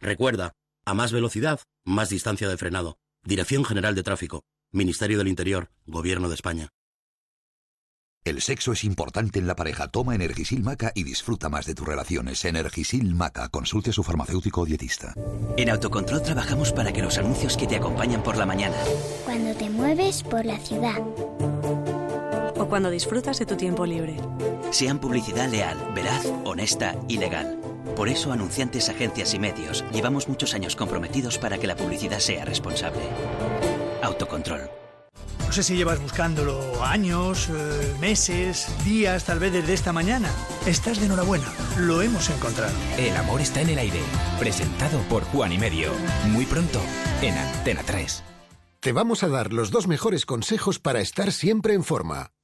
Recuerda, a más velocidad, más distancia de frenado. Dirección General de Tráfico, Ministerio del Interior, Gobierno de España. El sexo es importante en la pareja. Toma Energisil Maca y disfruta más de tus relaciones. Energisil Maca. Consulte a su farmacéutico o dietista. En Autocontrol trabajamos para que los anuncios que te acompañan por la mañana Cuando te mueves por la ciudad. O cuando disfrutas de tu tiempo libre. sean publicidad leal, veraz, honesta y legal. Por eso, anunciantes, agencias y medios, llevamos muchos años comprometidos para que la publicidad sea responsable. Autocontrol. No sé si llevas buscándolo años, eh, meses, días, tal vez desde esta mañana. Estás de enhorabuena. Lo hemos encontrado. El amor está en el aire. Presentado por Juan y Medio. Muy pronto en Antena 3. Te vamos a dar los dos mejores consejos para estar siempre en forma.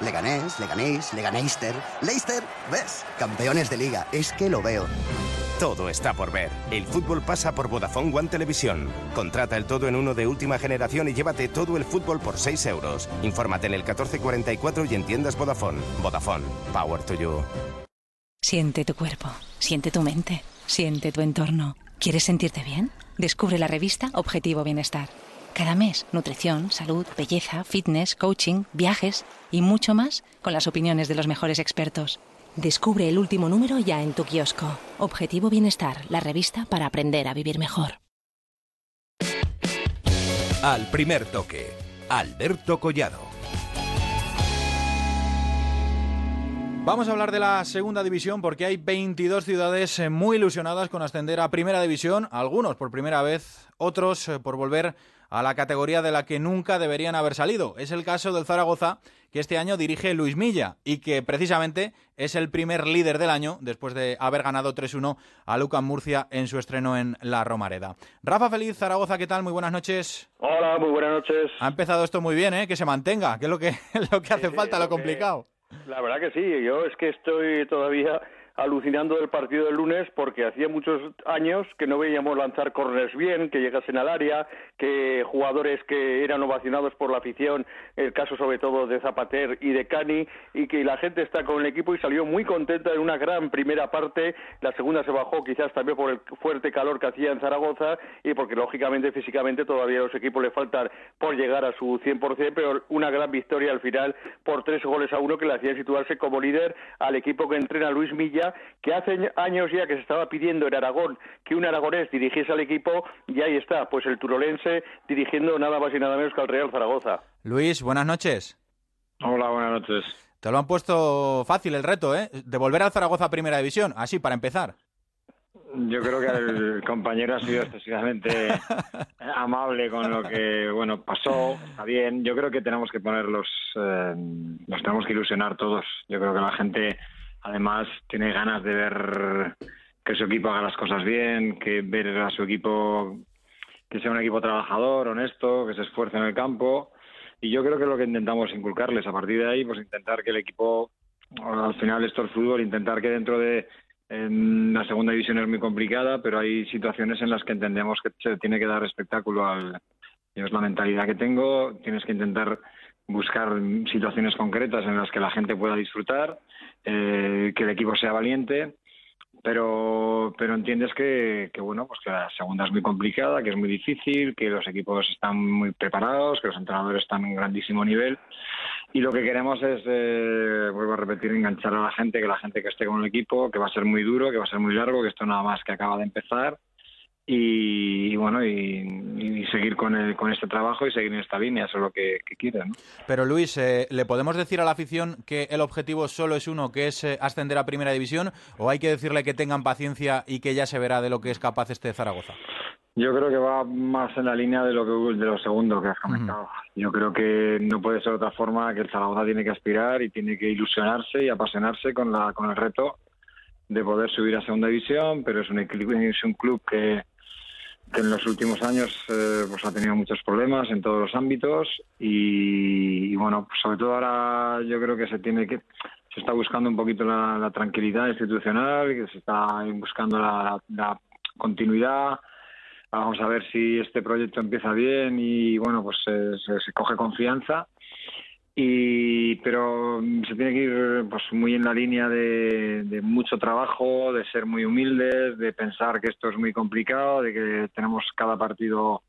Leganés, Leganés, Leganeister, Leicester, ¿ves? Campeones de liga, es que lo veo. Todo está por ver. El fútbol pasa por Vodafone One Televisión. Contrata el todo en uno de última generación y llévate todo el fútbol por 6 euros. Infórmate en el 1444 y en tiendas Vodafone. Vodafone. Power to you. Siente tu cuerpo, siente tu mente, siente tu entorno. ¿Quieres sentirte bien? Descubre la revista Objetivo Bienestar. Cada mes, nutrición, salud, belleza, fitness, coaching, viajes y mucho más con las opiniones de los mejores expertos. Descubre el último número ya en tu kiosco. Objetivo Bienestar, la revista para aprender a vivir mejor. Al primer toque. Alberto Collado. Vamos a hablar de la segunda división porque hay 22 ciudades eh, muy ilusionadas con ascender a primera división, algunos por primera vez, otros eh, por volver a la categoría de la que nunca deberían haber salido. Es el caso del Zaragoza, que este año dirige Luis Milla y que precisamente es el primer líder del año después de haber ganado 3-1 a Lucan Murcia en su estreno en La Romareda. Rafa Feliz, Zaragoza, ¿qué tal? Muy buenas noches. Hola, muy buenas noches. Ha empezado esto muy bien, ¿eh? Que se mantenga, que es lo que, lo que hace falta, lo complicado. La verdad que sí, yo es que estoy todavía alucinando del partido del lunes porque hacía muchos años que no veíamos lanzar corners bien, que llegasen al área, que jugadores que eran ovacionados por la afición, el caso sobre todo de Zapater y de Cani, y que la gente está con el equipo y salió muy contenta en una gran primera parte. La segunda se bajó quizás también por el fuerte calor que hacía en Zaragoza y porque lógicamente físicamente todavía a los equipos le faltan por llegar a su 100%, pero una gran victoria al final por tres goles a uno que le hacía situarse como líder al equipo que entrena Luis Milla, que hace años ya que se estaba pidiendo en Aragón que un aragonés dirigiese al equipo y ahí está, pues el turolense dirigiendo nada más y nada menos que al Real Zaragoza. Luis, buenas noches. Hola, buenas noches. Te lo han puesto fácil el reto, ¿eh? De volver al Zaragoza a Primera División, así, para empezar. Yo creo que el compañero ha sido excesivamente amable con lo que, bueno, pasó, está bien. Yo creo que tenemos que ponerlos, eh, nos tenemos que ilusionar todos. Yo creo que la gente, además, tiene ganas de ver que su equipo haga las cosas bien, que ver a su equipo que sea un equipo trabajador, honesto, que se esfuerce en el campo. Y yo creo que lo que intentamos inculcarles. A partir de ahí, pues intentar que el equipo, al final esto es fútbol, intentar que dentro de la segunda división es muy complicada, pero hay situaciones en las que entendemos que se tiene que dar espectáculo al. Es la mentalidad que tengo. Tienes que intentar buscar situaciones concretas en las que la gente pueda disfrutar, eh, que el equipo sea valiente pero pero entiendes que, que, bueno pues que la segunda es muy complicada que es muy difícil que los equipos están muy preparados que los entrenadores están en grandísimo nivel. Y lo que queremos es eh, vuelvo a repetir enganchar a la gente que la gente que esté con el equipo que va a ser muy duro que va a ser muy largo que esto nada más que acaba de empezar y, bueno, y, seguir con, el, con este trabajo y seguir en esta línea, eso es lo que, que ¿no? Pero Luis, eh, ¿le podemos decir a la afición que el objetivo solo es uno, que es eh, ascender a Primera División, o hay que decirle que tengan paciencia y que ya se verá de lo que es capaz este Zaragoza? Yo creo que va más en la línea de lo que de lo segundo que has comentado. Yo creo que no puede ser otra forma que el Zaragoza tiene que aspirar y tiene que ilusionarse y apasionarse con la con el reto de poder subir a segunda división, pero es un es un club que en los últimos años eh, pues ha tenido muchos problemas en todos los ámbitos y, bueno, pues sobre todo ahora yo creo que se tiene que se está buscando un poquito la, tranquilidad institucional, que se está buscando la, continuidad. Vamos a ver si este proyecto empieza bien y bueno, pues se coge confianza y pero se tiene que ir pues muy en la línea de, mucho trabajo de ser muy humildes de pensar que esto es muy complicado de que tenemos cada partido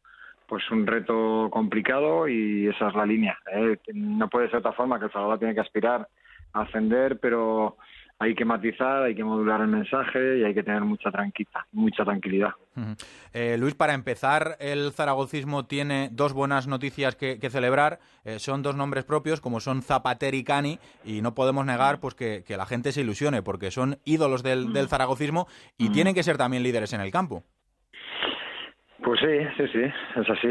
pues un reto complicado y esa es la línea ¿eh? no puede ser de otra forma que el Salvador tiene que aspirar a ascender pero hay que matizar, hay que modular el mensaje y hay que tener mucha tranquilidad. Mucha tranquilidad. Eh, Luis, para empezar, el zaragocismo tiene dos buenas noticias que, celebrar. Eh, son dos nombres propios, como son Zapater y Cani, y no podemos negar pues que, la gente se ilusione, porque son ídolos del, del zaragocismo y tienen que ser también líderes en el campo. Pues sí, sí, sí, es así.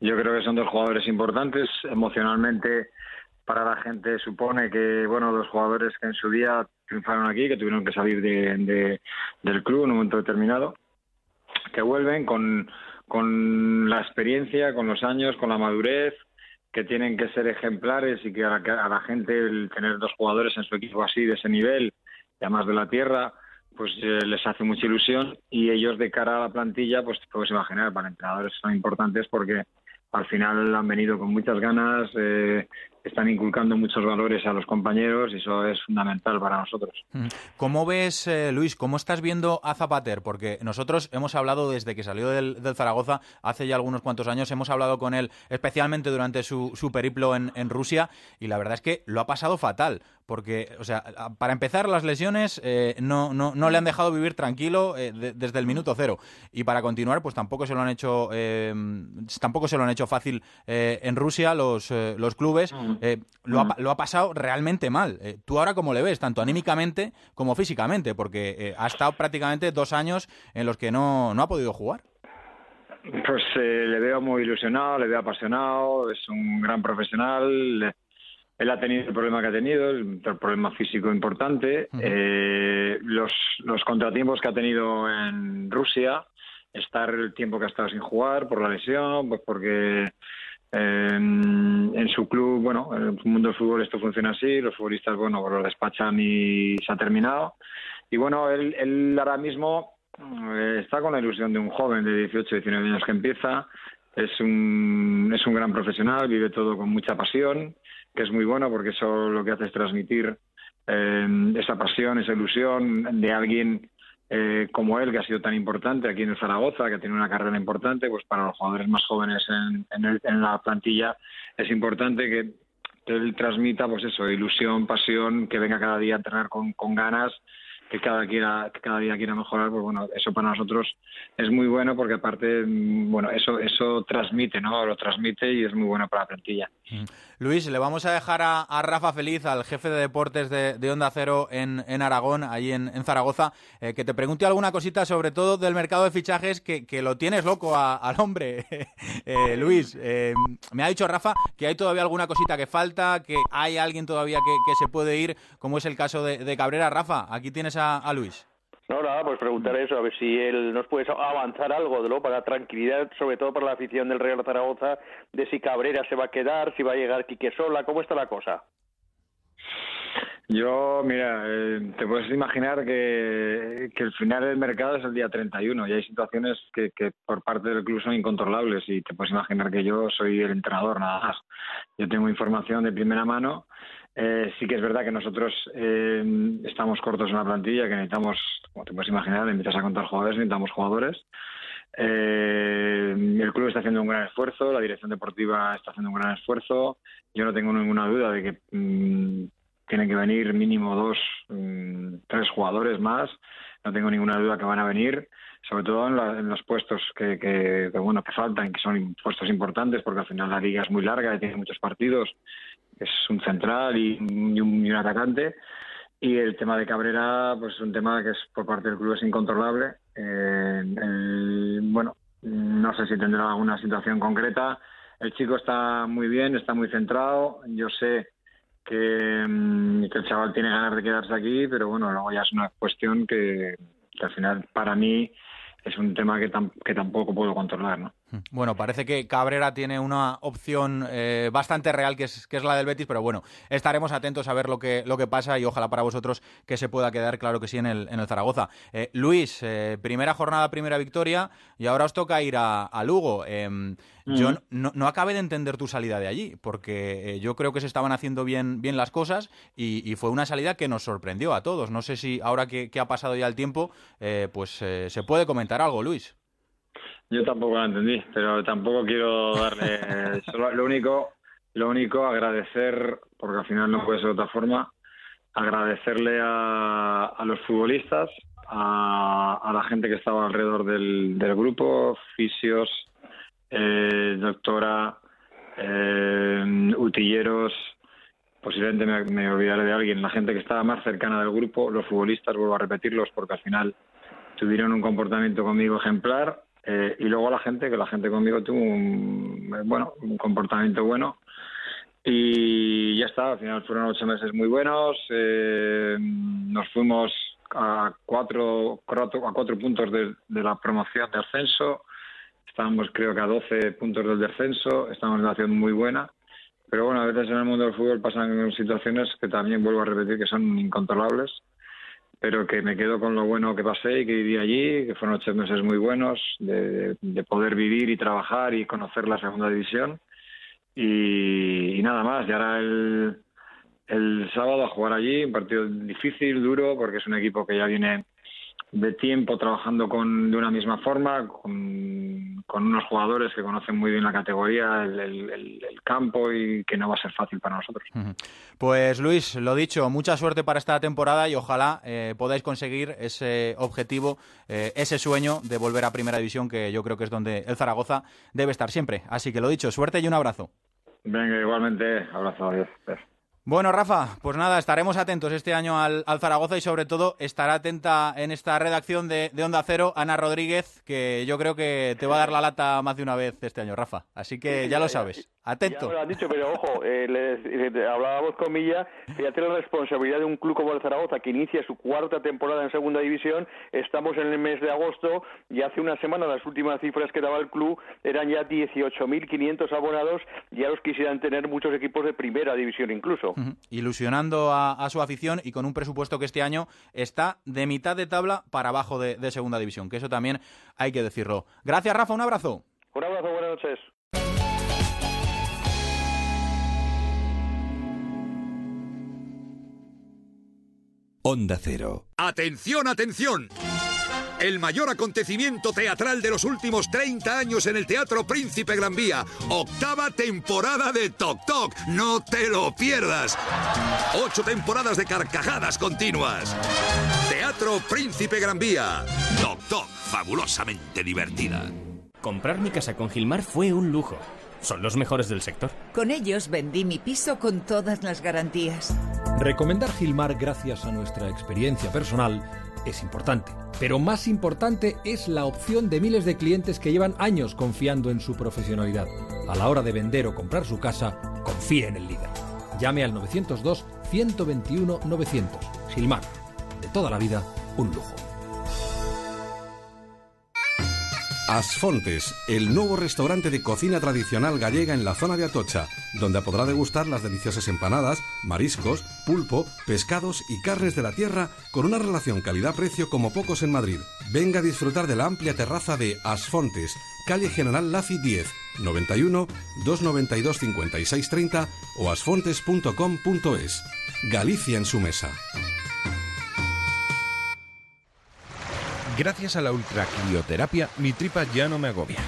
Yo creo que son dos jugadores importantes emocionalmente para la gente supone que bueno los jugadores que en su día triunfaron aquí que tuvieron que salir de, del club en un momento determinado que vuelven con, con la experiencia con los años con la madurez que tienen que ser ejemplares y que a la, gente el tener dos jugadores en su equipo así de ese nivel y además de la tierra pues eh, les hace mucha ilusión y ellos de cara a la plantilla pues te puedes imaginar para entrenadores son importantes porque al final han venido con muchas ganas, eh, están inculcando muchos valores a los compañeros y eso es fundamental para nosotros. ¿Cómo ves, eh, Luis, cómo estás viendo a Zapater? Porque nosotros hemos hablado desde que salió del, Zaragoza hace ya algunos cuantos años, hemos hablado con él especialmente durante su, periplo en, Rusia y la verdad es que lo ha pasado fatal. Porque, o sea, para empezar, las lesiones eh, no, no, no, le han dejado vivir tranquilo eh, desde el minuto cero. Y para continuar, pues tampoco se lo han hecho, tampoco se lo han hecho fácil en Rusia los, los clubes. Eh, lo, ha, lo, ha, pasado realmente mal. Eh, ¿Tú ahora cómo le ves, tanto anímicamente como físicamente? Porque eh, ha estado prácticamente dos años en los que no, no ha podido jugar. Pues le veo muy ilusionado, le veo apasionado, es un gran profesional. Él ha tenido el problema que ha tenido, el, problema físico importante. los, los contratiempos que ha tenido en Rusia, estar el tiempo que ha estado sin jugar por la lesión, pues porque en, su club, bueno, en el mundo del fútbol esto funciona así, los futbolistas, bueno, pues los despachan y se ha terminado. y bueno, él, él ahora mismo eh, está con la ilusión de un joven de 18, 19 años que empieza. Es un, es un gran profesional, vive todo con mucha pasión, que es muy bueno porque eso lo que hace es transmitir eh, esa pasión, esa ilusión de alguien eh, como él, que ha sido tan importante aquí en el Zaragoza, que tiene una carrera importante, pues para los jugadores más jóvenes en, en, la plantilla es importante que, que, él transmita, pues eso, ilusión, pasión, que venga cada día a entrenar con, con ganas que cada, quiera, que cada día quiera mejorar, pues bueno, eso para nosotros es muy bueno porque aparte, mm, bueno, eso, eso transmite, ¿no? Lo transmite y es muy bueno para la plantilla. Mm. Luis, le vamos a dejar a, Rafa Feliz, al jefe de deportes de, Onda Cero en, Aragón, allí en, Zaragoza, eh, que te pregunte alguna cosita sobre todo del mercado de fichajes que, lo tienes loco al hombre. Eh, Luis, eh, me ha dicho Rafa que hay todavía alguna cosita que falta, que hay alguien todavía que, se puede ir, como es el caso de, Cabrera. Rafa, aquí tienes a Luis. No, nada, pues preguntar eso, a ver si él nos puede avanzar algo de lo para tranquilidad, sobre todo para la afición del Real Zaragoza, de si Cabrera se va a quedar, si va a llegar Quique Sola, ¿cómo está la cosa? Yo, mira, eh, te puedes imaginar que, que, el final del mercado es el día 31 y hay situaciones que, que por parte del club son incontrolables y te puedes imaginar que yo soy el entrenador nada más. Yo tengo información de primera mano eh, sí que es verdad que nosotros eh, estamos cortos en la plantilla, que necesitamos, como te puedes imaginar, invitas a contar jugadores, necesitamos jugadores. Eh, el club está haciendo un gran esfuerzo, la dirección deportiva está haciendo un gran esfuerzo. Yo no tengo ninguna duda de que mm, tienen que venir mínimo dos, mm, tres jugadores más. No tengo ninguna duda que van a venir, sobre todo en, los puestos que, que, bueno que faltan, que son puestos importantes, porque al final la liga es muy larga y tiene muchos partidos es un central y, un, atacante. Y el tema de Cabrera, pues es un tema que es por parte del club es incontrolable. Eh, bueno, no sé si tendrá alguna situación concreta. El chico está muy bien, está muy centrado. Yo sé que, mm, el chaval tiene ganas de quedarse aquí, pero bueno, luego ya es una cuestión que, que al final para mí es un tema que, que tampoco puedo controlar, ¿no? Bueno, parece que Cabrera tiene una opción eh, bastante real que es, que es la del Betis, pero bueno, estaremos atentos a ver lo que, lo que pasa y ojalá para vosotros que se pueda quedar, claro que sí, en el, en el Zaragoza. Eh, Luis, eh, primera jornada, primera victoria y ahora os toca ir a, Lugo. Em, yo no, no, acabé de entender tu salida de allí, porque yo creo que se estaban haciendo bien, bien las cosas y, fue una salida que nos sorprendió a todos. No sé si ahora que, que ha pasado ya el tiempo, pues se puede comentar algo, Luis. Yo tampoco la entendí, pero tampoco quiero darle. lo único, lo único, agradecer, porque al final no puede ser de otra forma, agradecerle a, los futbolistas, a, la gente que estaba alrededor del, grupo, fisios, eh, doctora, eh, utilleros, posiblemente me, me, olvidaré de alguien, la gente que estaba más cercana del grupo, los futbolistas, vuelvo a repetirlos, porque al final tuvieron un comportamiento conmigo ejemplar eh, y luego la gente, que la gente conmigo tuvo un, bueno, un comportamiento bueno. Y ya está, al final fueron ocho meses muy buenos. Eh, nos fuimos a cuatro, a cuatro puntos de, la promoción de ascenso. Estábamos creo que a 12 puntos del descenso. Estamos en una situación muy buena. Pero bueno, a veces en el mundo del fútbol pasan situaciones que también vuelvo a repetir que son incontrolables pero que me quedo con lo bueno que pasé y que viví allí, que fueron ocho meses muy buenos de, poder vivir y trabajar y conocer la segunda división. Y, nada más, y ahora el, el sábado a jugar allí, un partido difícil, duro, porque es un equipo que ya viene de tiempo trabajando con, de una misma forma, con, unos jugadores que conocen muy bien la categoría, el, campo y que no va a ser fácil para nosotros. Pues Luis, lo dicho, mucha suerte para esta temporada y ojalá eh, podáis conseguir ese objetivo, eh, ese sueño de volver a Primera División, que yo creo que es donde el Zaragoza debe estar siempre. Así que lo dicho, suerte y un abrazo. Venga, igualmente, abrazo, adiós. Bueno, Rafa, pues nada, estaremos atentos este año al, Zaragoza y sobre todo estará atenta en esta redacción de, Onda Cero Ana Rodríguez, que yo creo que te va a dar la lata más de una vez este año, Rafa. Así que ya lo sabes. Atento. Ya lo han dicho, pero ojo, eh, hablábamos con Milla, fíjate la responsabilidad de un club como el Zaragoza que inicia su cuarta temporada en segunda división, estamos en el mes de agosto y hace una semana las últimas cifras que daba el club eran ya 18.500 abonados, ya los quisieran tener muchos equipos de primera división incluso. Ilusionando a, su afición y con un presupuesto que este año está de mitad de tabla para abajo de, de segunda división, que eso también hay que decirlo. Gracias, Rafa, un abrazo. Un abrazo, buenas noches. Onda Cero. ¡Atención, atención! El mayor acontecimiento teatral de los últimos 30 años en el Teatro Príncipe Gran Vía. Octava temporada de Tok Tok. No te lo pierdas. Ocho temporadas de carcajadas continuas. Teatro Príncipe Gran Vía. Tok Tok, fabulosamente divertida. Comprar mi casa con Gilmar fue un lujo. Son los mejores del sector. Con ellos vendí mi piso con todas las garantías. Recomendar Gilmar gracias a nuestra experiencia personal es importante. Pero más importante es la opción de miles de clientes que llevan años confiando en su profesionalidad. A la hora de vender o comprar su casa, confíe en el líder. Llame al 902 121 900. Gilmar. De toda la vida, un lujo. Asfontes, el nuevo restaurante de cocina tradicional gallega en la zona de Atocha, donde podrá degustar las deliciosas empanadas, mariscos, pulpo, pescados y carnes de la tierra con una relación calidad-precio como pocos en Madrid. Venga a disfrutar de la amplia terraza de Asfontes, calle General Lafi 10, 91 292 5630 o asfontes.com.es. Galicia en su mesa. Gracias a la ultracrioterapia, mi tripa ya no me agobia.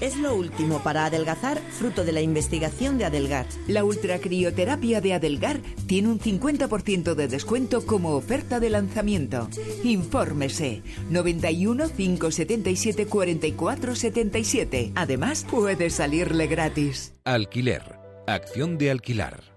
Es lo último para adelgazar, fruto de la investigación de Adelgar. La ultracrioterapia de Adelgar tiene un 50% de descuento como oferta de lanzamiento. Infórmese 91 577 44 77. Además, puede salirle gratis. Alquiler. Acción de alquilar.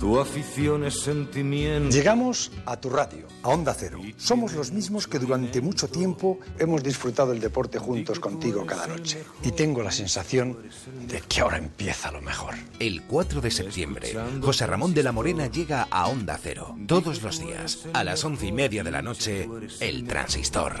Tu afición es sentimiento. Llegamos a tu radio, a Onda Cero. Somos los mismos que durante mucho tiempo hemos disfrutado el deporte juntos contigo cada noche. Y tengo la sensación de que ahora empieza lo mejor. El 4 de septiembre, José Ramón de la Morena llega a Onda Cero. Todos los días, a las once y media de la noche, El Transistor.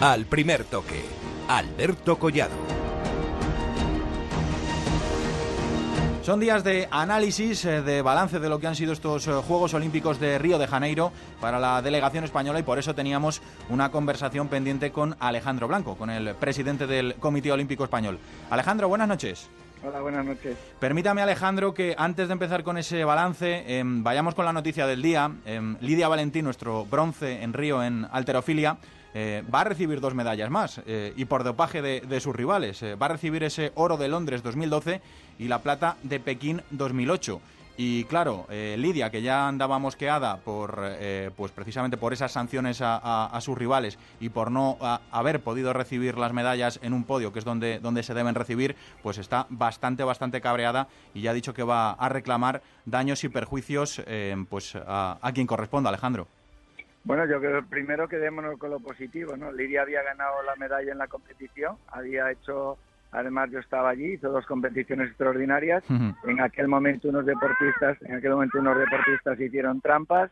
Al primer toque, Alberto Collado. Son días de análisis, eh, de balance de lo que han sido estos eh, Juegos Olímpicos de Río de Janeiro para la delegación española y por eso teníamos una conversación pendiente con Alejandro Blanco, con el presidente del Comité Olímpico Español. Alejandro, buenas noches. Hola, buenas noches. Permítame, Alejandro, que antes de empezar con ese balance, em, vayamos con la noticia del día. Em, Lidia Valentín, nuestro bronce en Río en alterofilia, eh, va a recibir dos medallas más eh, y por dopaje de, sus rivales. Eh, va a recibir ese oro de Londres 2012 y la plata de Pekín 2008. Y claro, Lidia, que ya andaba mosqueada por, pues precisamente por esas sanciones a, sus rivales y por no haber podido recibir las medallas en un podio, que es donde, donde se deben recibir, pues está bastante, bastante cabreada y ya ha dicho que va a reclamar daños y perjuicios pues a quien corresponda, Alejandro. Bueno, yo creo primero quedémonos con lo positivo, ¿no? Lidia había ganado la medalla en la competición, había hecho, además yo estaba allí, hizo dos competiciones extraordinarias. En aquel momento unos deportistas, en aquel momento unos deportistas hicieron trampas.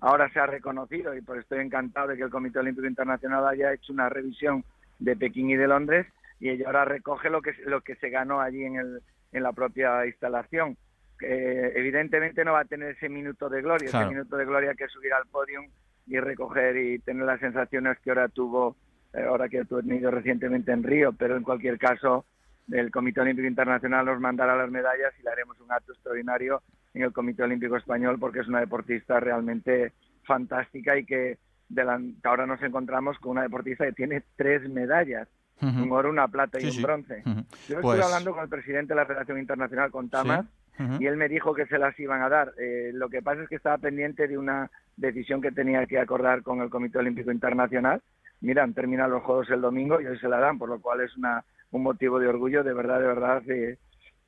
Ahora se ha reconocido y pues estoy encantado de que el Comité Olímpico Internacional haya hecho una revisión de Pekín y de Londres y ella ahora recoge lo que lo que se ganó allí en el en la propia instalación. Eh, evidentemente no va a tener ese minuto de gloria, ese minuto de gloria que subir al podio y recoger y tener las sensaciones que ahora tuvo eh, ahora que tú has venido recientemente en Río, pero en cualquier caso el Comité Olímpico Internacional nos mandará las medallas y le haremos un acto extraordinario en el Comité Olímpico Español porque es una deportista realmente fantástica y que ahora nos encontramos con una deportista que tiene tres medallas, un oro, una plata y un bronce. Yo estuve pues hablando con el presidente de la Federación Internacional, con Tamas, y él me dijo que se las iban a dar. Eh, lo que pasa es que estaba pendiente de una decisión que tenía que acordar con el Comité Olímpico Internacional. Mira, han los Juegos el domingo y hoy se la dan, por lo cual es una, un motivo de orgullo, de verdad, de verdad, de,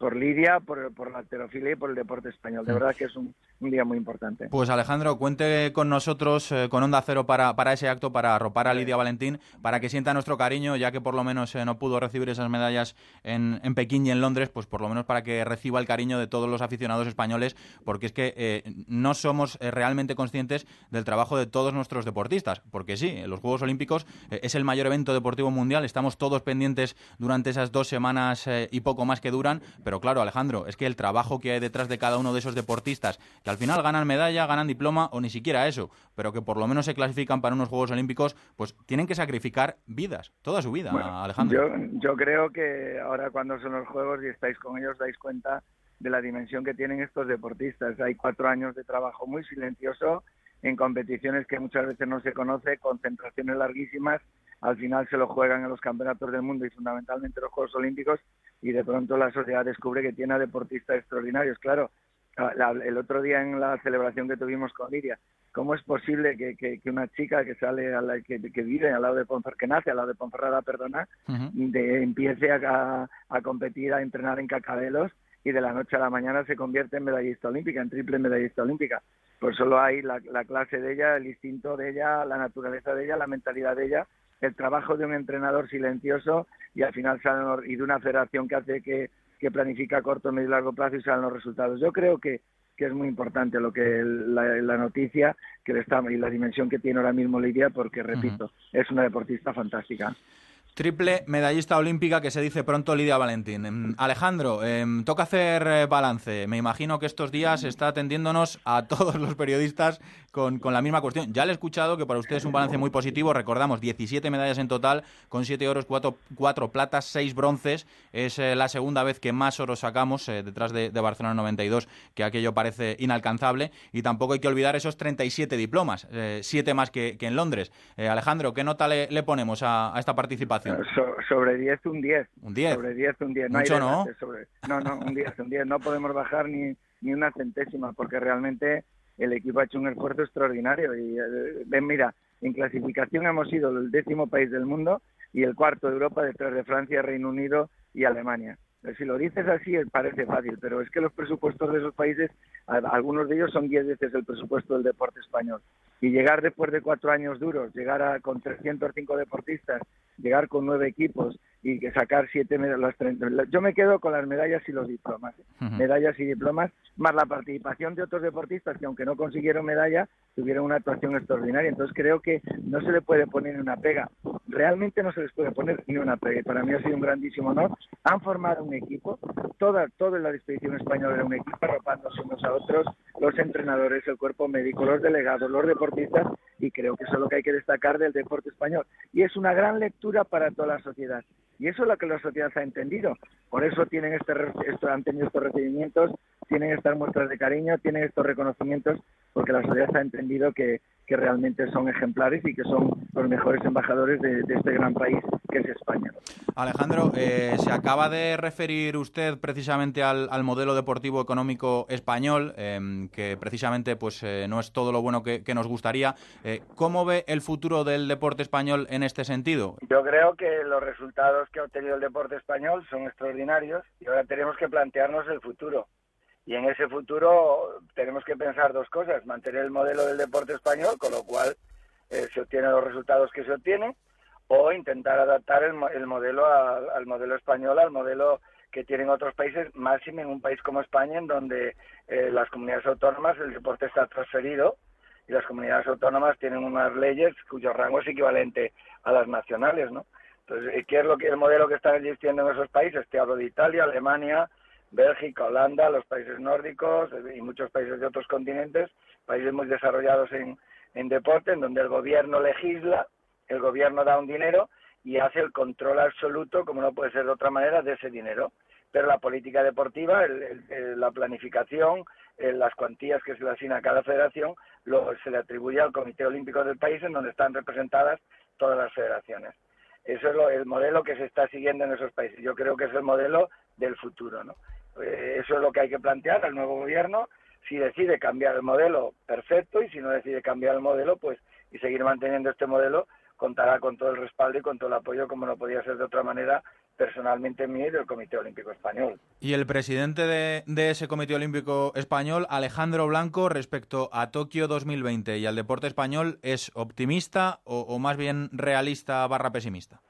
por Lidia, por, por la alterofilia y por el deporte español. De verdad que es un, día muy importante. Pues Alejandro, cuente con nosotros, eh, con Onda Cero, para, para ese acto, para arropar a Lidia Valentín, para que sienta nuestro cariño, ya que por lo menos eh, no pudo recibir esas medallas en, en, Pekín y en Londres, pues por lo menos para que reciba el cariño de todos los aficionados españoles, porque es que eh, no somos realmente conscientes del trabajo de todos nuestros deportistas, porque sí, los Juegos Olímpicos es el mayor evento deportivo mundial, estamos todos pendientes durante esas dos semanas y poco más que duran, pero claro, Alejandro, es que el trabajo que hay detrás de cada uno de esos deportistas, que al final ganan medalla, ganan diploma o ni siquiera eso, pero que por lo menos se clasifican para unos Juegos Olímpicos, pues tienen que sacrificar vidas, toda su vida, Alejandro. Yo, yo creo que ahora cuando son los Juegos y estáis con ellos dais cuenta de la dimensión que tienen estos deportistas. Hay cuatro años de trabajo muy silencioso en competiciones que muchas veces no se conoce, concentraciones larguísimas, al final se lo juegan en los campeonatos del mundo y fundamentalmente los Juegos Olímpicos y de pronto la sociedad descubre que tiene a deportistas extraordinarios. Claro, el otro día en la celebración que tuvimos con Lidia, ¿cómo es posible que, que, una chica que sale a la, que, vive al lado de Ponferrada, que nace al lado de Ponferrada, perdona, de, empiece a, a, competir, a entrenar en cacabelos y de la noche a la mañana se convierte en medallista olímpica, en triple medallista olímpica? Pues solo hay la, la clase de ella, el instinto de ella, la naturaleza de ella, la mentalidad de ella el trabajo de un entrenador silencioso y al final salen y de una federación que hace que, que planifica a corto, medio y largo plazo y salen los resultados. Yo creo que, que es muy importante lo que la, noticia que le está y la dimensión que tiene ahora mismo Lidia porque repito es una deportista fantástica Triple medallista olímpica que se dice pronto Lidia Valentín. Em, Alejandro, em, toca hacer eh, balance. Me imagino que estos días está atendiéndonos a todos los periodistas con, la misma cuestión. Ya le he escuchado que para usted es un balance muy positivo. Recordamos, 17 medallas en total, con 7 oros, 4, platas, 6 bronces. Es eh, la segunda vez que más oro sacamos, eh, detrás de, Barcelona 92, que aquello parece inalcanzable. Y tampoco hay que olvidar esos 37 diplomas, 7 más que, en Londres. Alejandro, ¿qué nota le, ponemos a esta participación? Sobre 10, un 10. ¿Un 10? Sobre 10, un 10. No Mucho, ¿no? no, no, un 10, un 10. No podemos bajar ni, ni una centésima porque realmente el equipo ha hecho un esfuerzo extraordinario. Y eh, ven, mira, en clasificación hemos sido el décimo país del mundo y el cuarto de Europa detrás de Francia, Reino Unido y Alemania. Si lo dices así parece fácil, pero es que los presupuestos de esos países, algunos de ellos son 10 veces el presupuesto del deporte español. Y llegar después de cuatro años duros, llegar a, con 305 deportistas, llegar con nueve equipos y que sacar siete medallas, yo me quedo con las medallas y los diplomas, ¿eh? medallas y diplomas, más la participación de otros deportistas que aunque no consiguieron medalla, tuvieron una actuación extraordinaria. Entonces creo que no se le puede poner ni una pega, realmente no se les puede poner ni una pega. Y para mí ha sido un grandísimo honor. Han formado un equipo, toda, toda la expedición española era un equipo, arropándose unos a otros, los entrenadores, el cuerpo médico, los delegados, los deportistas, y creo que eso es lo que hay que destacar del deporte español. Y es una gran lectura para toda la sociedad. Y eso es lo que la sociedad ha entendido. Por eso tienen este, han tenido estos recibimientos, tienen estas muestras de cariño, tienen estos reconocimientos, porque la sociedad ha entendido que, que realmente son ejemplares y que son los mejores embajadores de, este gran país que es España. Alejandro, eh, se acaba de referir usted precisamente al, modelo deportivo económico español, em, que precisamente pues eh, no es todo lo bueno que, nos gustaría. Eh, ¿Cómo ve el futuro del deporte español en este sentido? Yo creo que los resultados que ha obtenido el deporte español son extraordinarios y ahora tenemos que plantearnos el futuro. Y en ese futuro tenemos que pensar dos cosas, mantener el modelo del deporte español, con lo cual eh, se obtienen los resultados que se obtienen, o intentar adaptar el, modelo al modelo español, al modelo que tienen otros países, más en un país como España, en donde eh, las comunidades autónomas el deporte está transferido y las comunidades autónomas tienen unas leyes cuyo rango es equivalente a las nacionales, ¿no? Entonces, ¿qué es lo que el modelo que están existiendo en esos países? Te hablo de Italia, Alemania, Bélgica, Holanda, los países nórdicos eh, y muchos países de otros continentes, países muy desarrollados en, deporte, en donde el gobierno legisla el gobierno da un dinero y hace el control absoluto, como no puede ser de otra manera, de ese dinero. Pero la política deportiva, la planificación, las cuantías que se le asigna a cada federación, lo, se le atribuye al Comité Olímpico del país en donde están representadas todas las federaciones. Eso es el modelo que se está siguiendo en esos países. Yo creo que es el modelo del futuro. ¿no? Eh, eso es lo que hay que plantear al nuevo gobierno. Si decide cambiar el modelo, perfecto, y si no decide cambiar el modelo, pues y seguir manteniendo este modelo, contará con todo el respaldo y con todo el apoyo, como no podía ser de otra manera, personalmente mío y del Comité Olímpico Español. Y el presidente de, ese Comité Olímpico Español, Alejandro Blanco, respecto a Tokio 2020 y al deporte español, ¿es optimista o, más bien realista barra pesimista?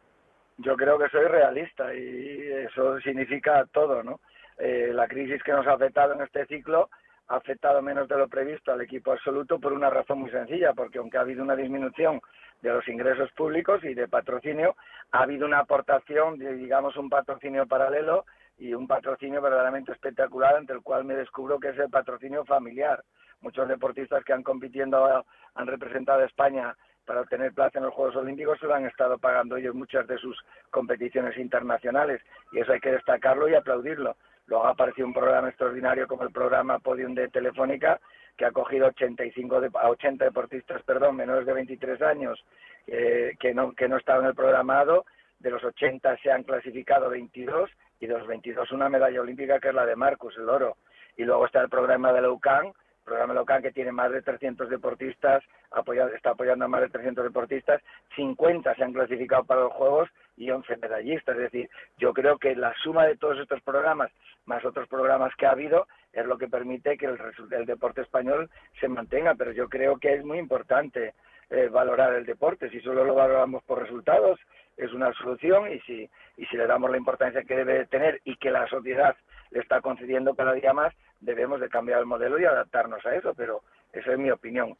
Yo creo que soy realista y eso significa todo, ¿no? Eh, la crisis que nos ha afectado en este ciclo ha afectado menos de lo previsto al equipo absoluto por una razón muy sencilla, porque aunque ha habido una disminución de los ingresos públicos y de patrocinio, ha habido una aportación, digamos, un patrocinio paralelo y un patrocinio verdaderamente espectacular, ante el cual me descubro que es el patrocinio familiar. Muchos deportistas que han compitiendo, han representado a España para obtener plaza en los Juegos Olímpicos se lo han estado pagando ellos muchas de sus competiciones internacionales y eso hay que destacarlo y aplaudirlo. Luego ha aparecido un programa extraordinario como el programa Podium de Telefónica que ha cogido 85 de, a 80 deportistas, perdón, menores de 23 años eh, que no que no estaban en el programado. De los 80 se han clasificado 22 y de los 22 una medalla olímpica que es la de Marcus, el oro. Y luego está el programa de la UCAN, programa que tiene más de 300 deportistas, apoyado, está apoyando a más de 300 deportistas, 50 se han clasificado para los Juegos y 11 medallistas. Es decir, yo creo que la suma de todos estos programas, más otros programas que ha habido, es lo que permite que el, el deporte español se mantenga. Pero yo creo que es muy importante eh, valorar el deporte. Si solo lo valoramos por resultados, es una solución y si, y si le damos la importancia que debe tener y que la sociedad le está concediendo cada día más, debemos de cambiar el modelo y adaptarnos a eso, pero esa es mi opinión.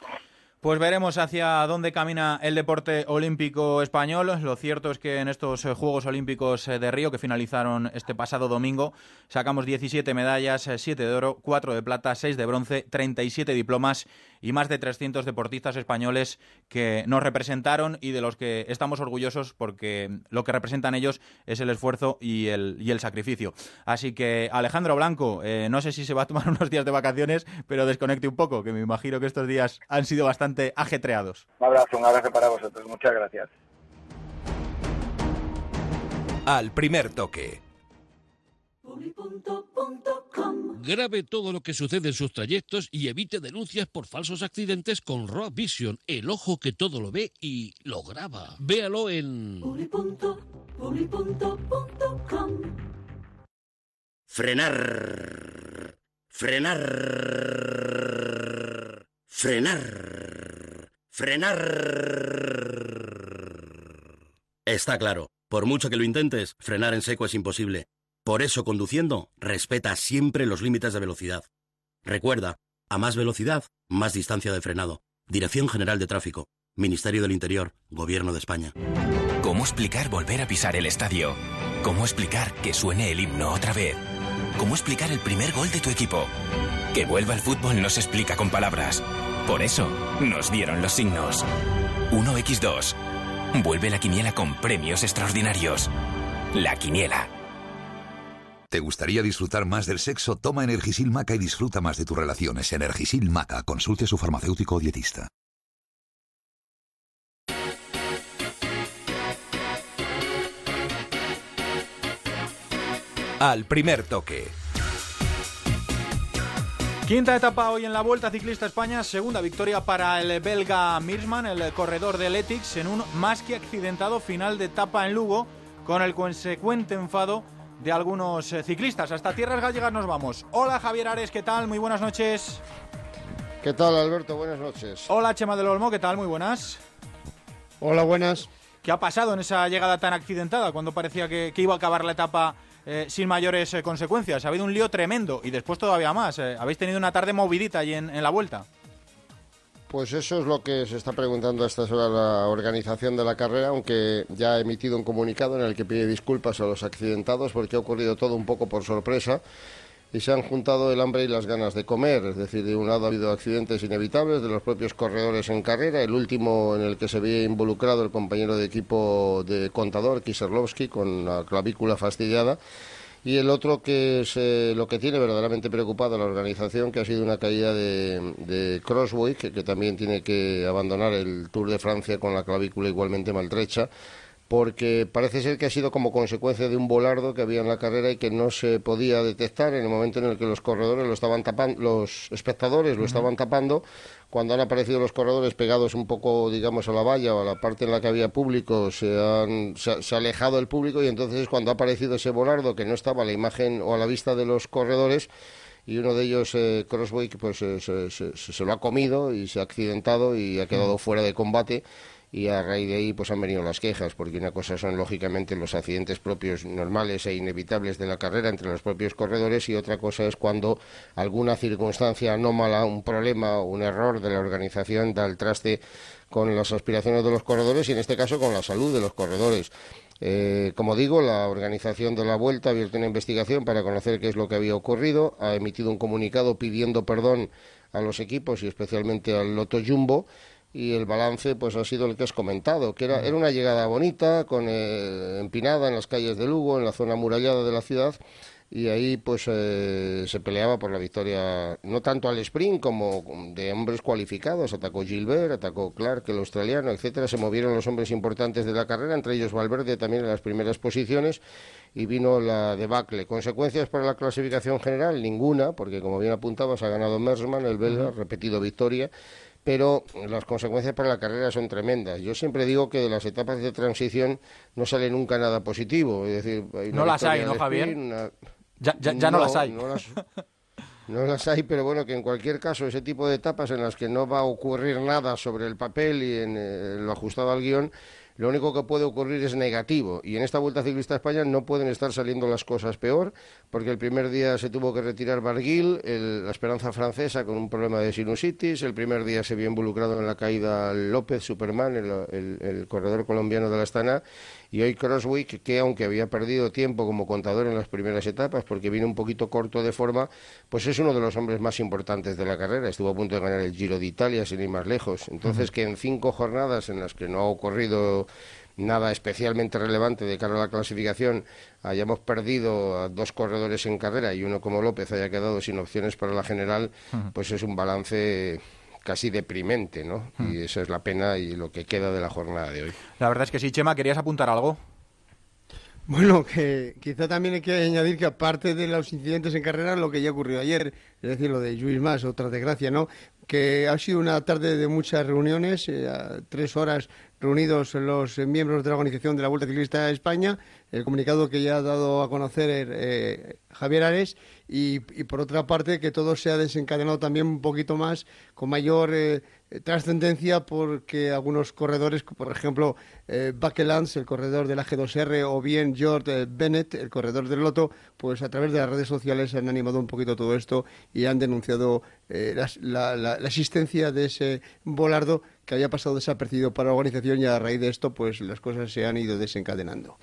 Pues veremos hacia dónde camina el deporte olímpico español. Lo cierto es que en estos eh, Juegos Olímpicos eh, de Río, que finalizaron este pasado domingo, sacamos 17 medallas, 7 de oro, 4 de plata, 6 de bronce, 37 diplomas y más de 300 deportistas españoles que nos representaron y de los que estamos orgullosos porque lo que representan ellos es el esfuerzo y el, y el sacrificio. Así que Alejandro Blanco, eh, no sé si se va a tomar unos días de vacaciones, pero desconecte un poco, que me imagino que estos días han sido bastante ajetreados. Un abrazo, un abrazo para vosotros. Muchas gracias. Al primer toque Grabe todo lo que sucede en sus trayectos y evite denuncias por falsos accidentes con Road Vision, el ojo que todo lo ve y lo graba. Véalo en Frenar. Frenar. Frenar. Frenar. Está claro, por mucho que lo intentes, frenar en seco es imposible. Por eso, conduciendo, respeta siempre los límites de velocidad. Recuerda, a más velocidad, más distancia de frenado. Dirección General de Tráfico, Ministerio del Interior, Gobierno de España. ¿Cómo explicar volver a pisar el estadio? ¿Cómo explicar que suene el himno otra vez? ¿Cómo explicar el primer gol de tu equipo? Que vuelva el fútbol no se explica con palabras. Por eso, nos dieron los signos. 1x2. Vuelve la quiniela con premios extraordinarios. La quiniela. ¿Te gustaría disfrutar más del sexo? Toma Energisil Maca y disfruta más de tus relaciones. Energisil Maca. Consulte a su farmacéutico o dietista. Al primer toque. Quinta etapa hoy en la Vuelta Ciclista España, segunda victoria para el belga Mirsman, el corredor de Ethics, en un más que accidentado final de etapa en Lugo, con el consecuente enfado de algunos eh, ciclistas. Hasta Tierras Gallegas nos vamos. Hola Javier Ares, ¿qué tal? Muy buenas noches. ¿Qué tal Alberto? Buenas noches. Hola Chema del Olmo, ¿qué tal? Muy buenas. Hola, buenas. ¿Qué ha pasado en esa llegada tan accidentada cuando parecía que, iba a acabar la etapa eh, sin mayores eh, consecuencias? Ha habido un lío tremendo y después todavía más. habéis tenido una tarde movidita allí en la vuelta. Pues eso es lo que se está preguntando a estas horas la organización de la carrera, aunque ya ha emitido un comunicado en el que pide disculpas a los accidentados porque ha ocurrido todo un poco por sorpresa. Y se han juntado el hambre y las ganas de comer. Es decir, de un lado ha habido accidentes inevitables de los propios corredores en carrera, el último en el que se había involucrado el compañero de equipo de contador, Kiserlovsky, con la clavícula fastidiada. Y el otro que es eh, lo que tiene verdaderamente preocupado a la organización, que ha sido una caída de, de Crossway, que, que también tiene que abandonar el Tour de Francia con la clavícula igualmente maltrecha porque parece ser que ha sido como consecuencia de un volardo que había en la carrera y que no se podía detectar en el momento en el que los corredores lo estaban tapando, los espectadores lo estaban tapando, cuando han aparecido los corredores pegados un poco, digamos, a la valla o a la parte en la que había público, se, han, se, se ha alejado el público y entonces cuando ha aparecido ese volardo que no estaba a la imagen o a la vista de los corredores, y uno de ellos, eh, Crossway, pues eh, se, se, se, lo ha comido y se ha accidentado y ha quedado fuera de combate y a raíz de ahí pues han venido las quejas porque una cosa son lógicamente los accidentes propios normales e inevitables de la carrera entre los propios corredores y otra cosa es cuando alguna circunstancia anómala, un problema o un error de la organización da el traste con las aspiraciones de los corredores y en este caso con la salud de los corredores. Eh, como digo, la organización de la vuelta ha abierto una investigación para conocer qué es lo que había ocurrido, ha emitido un comunicado pidiendo perdón a los equipos y especialmente al Loto Jumbo y el balance pues ha sido el que has comentado, que era, era una llegada bonita, con eh, empinada en las calles de Lugo, en la zona amurallada de la ciudad, y ahí pues eh, se peleaba por la victoria, no tanto al sprint como de hombres cualificados, atacó Gilbert, atacó Clark, el australiano, etcétera, se movieron los hombres importantes de la carrera, entre ellos Valverde también en las primeras posiciones, y vino la debacle. ¿Consecuencias para la clasificación general? Ninguna, porque como bien apuntabas, ha ganado Mersman, el belga, repetido victoria, pero las consecuencias para la carrera son tremendas. Yo siempre digo que de las etapas de transición no sale nunca nada positivo. Es decir, no las hay, ¿no, Javier? Ya, ya, ya no, no, las hay. No las, no las hay, pero bueno, que en cualquier caso ese tipo de etapas en las que no va a ocurrir nada sobre el papel y en, eh, lo ajustado al guion, lo único que puede ocurrir es negativo. Y en esta Vuelta Ciclista a España no pueden estar saliendo las cosas peor, porque el primer día se tuvo que retirar Barguil, el, la Esperanza Francesa con un problema de sinusitis, el primer día se vio involucrado en la caída López Superman, el, el, corredor colombiano de la Astana, y hoy Crosswick, que aunque había perdido tiempo como contador en las primeras etapas, porque vino un poquito corto de forma, pues es uno de los hombres más importantes de la carrera. Estuvo a punto de ganar el Giro de Italia, sin ir más lejos. Entonces, uh -huh. que en cinco jornadas en las que no ha ocurrido nada especialmente relevante de cara a la clasificación, hayamos perdido a dos corredores en carrera y uno como López haya quedado sin opciones para la general, uh -huh. pues es un balance casi deprimente, ¿no? Mm. Y esa es la pena y lo que queda de la jornada de hoy. La verdad es que sí, Chema, ¿querías apuntar algo? Bueno, que quizá también hay que añadir que aparte de los incidentes en carrera, lo que ya ocurrió ayer, es decir, lo de Luis Más, otra desgracia, ¿no? Que ha sido una tarde de muchas reuniones, eh, tres horas reunidos los miembros de la organización de la Vuelta Ciclista a España, el comunicado que ya ha dado a conocer eh, Javier Ares, y, por otra parte que todo se ha desencadenado también un poquito más, con mayor eh, trascendencia, porque algunos corredores, por ejemplo, eh, el corredor de la G2R, o bien George eh, Bennett, el corredor del Loto, pues a través de las redes sociales han animado un poquito todo esto y han denunciado la, la existencia de ese volardo que había pasado desapercibido para la organización y a raíz de esto pues las cosas se han ido desencadenando.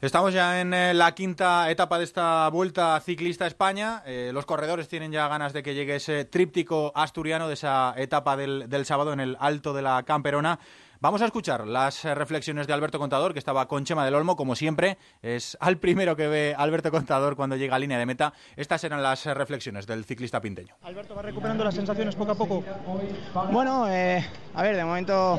Estamos ya en eh, la quinta etapa de esta vuelta ciclista a España. Eh, los corredores tienen ya ganas de que llegue ese tríptico asturiano de esa etapa del, del sábado en el Alto de la Camperona. Vamos a escuchar las reflexiones de Alberto Contador, que estaba con Chema del Olmo, como siempre. Es al primero que ve Alberto Contador cuando llega a línea de meta. Estas eran las reflexiones del ciclista pinteño. Alberto, ¿va recuperando las sensaciones poco a poco? Bueno, eh, a ver, de momento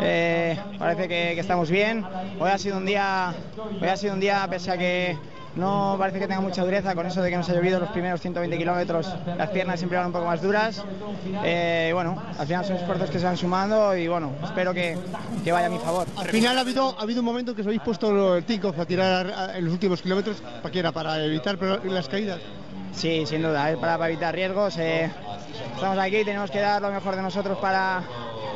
eh, parece que, que, estamos bien. Hoy ha sido un día, hoy ha sido un día, pese a que no parece que tenga mucha dureza con eso de que nos ha llovido los primeros 120 kilómetros. Las piernas siempre van un poco más duras. Eh, bueno al final son esfuerzos que se van sumando y bueno espero que, que vaya a mi favor. Al final ha habido, ha habido un momento que os habéis puesto el tico a tirar en los últimos kilómetros para que era para evitar las caídas. Sí sin duda para, para evitar riesgos eh, estamos aquí tenemos que dar lo mejor de nosotros para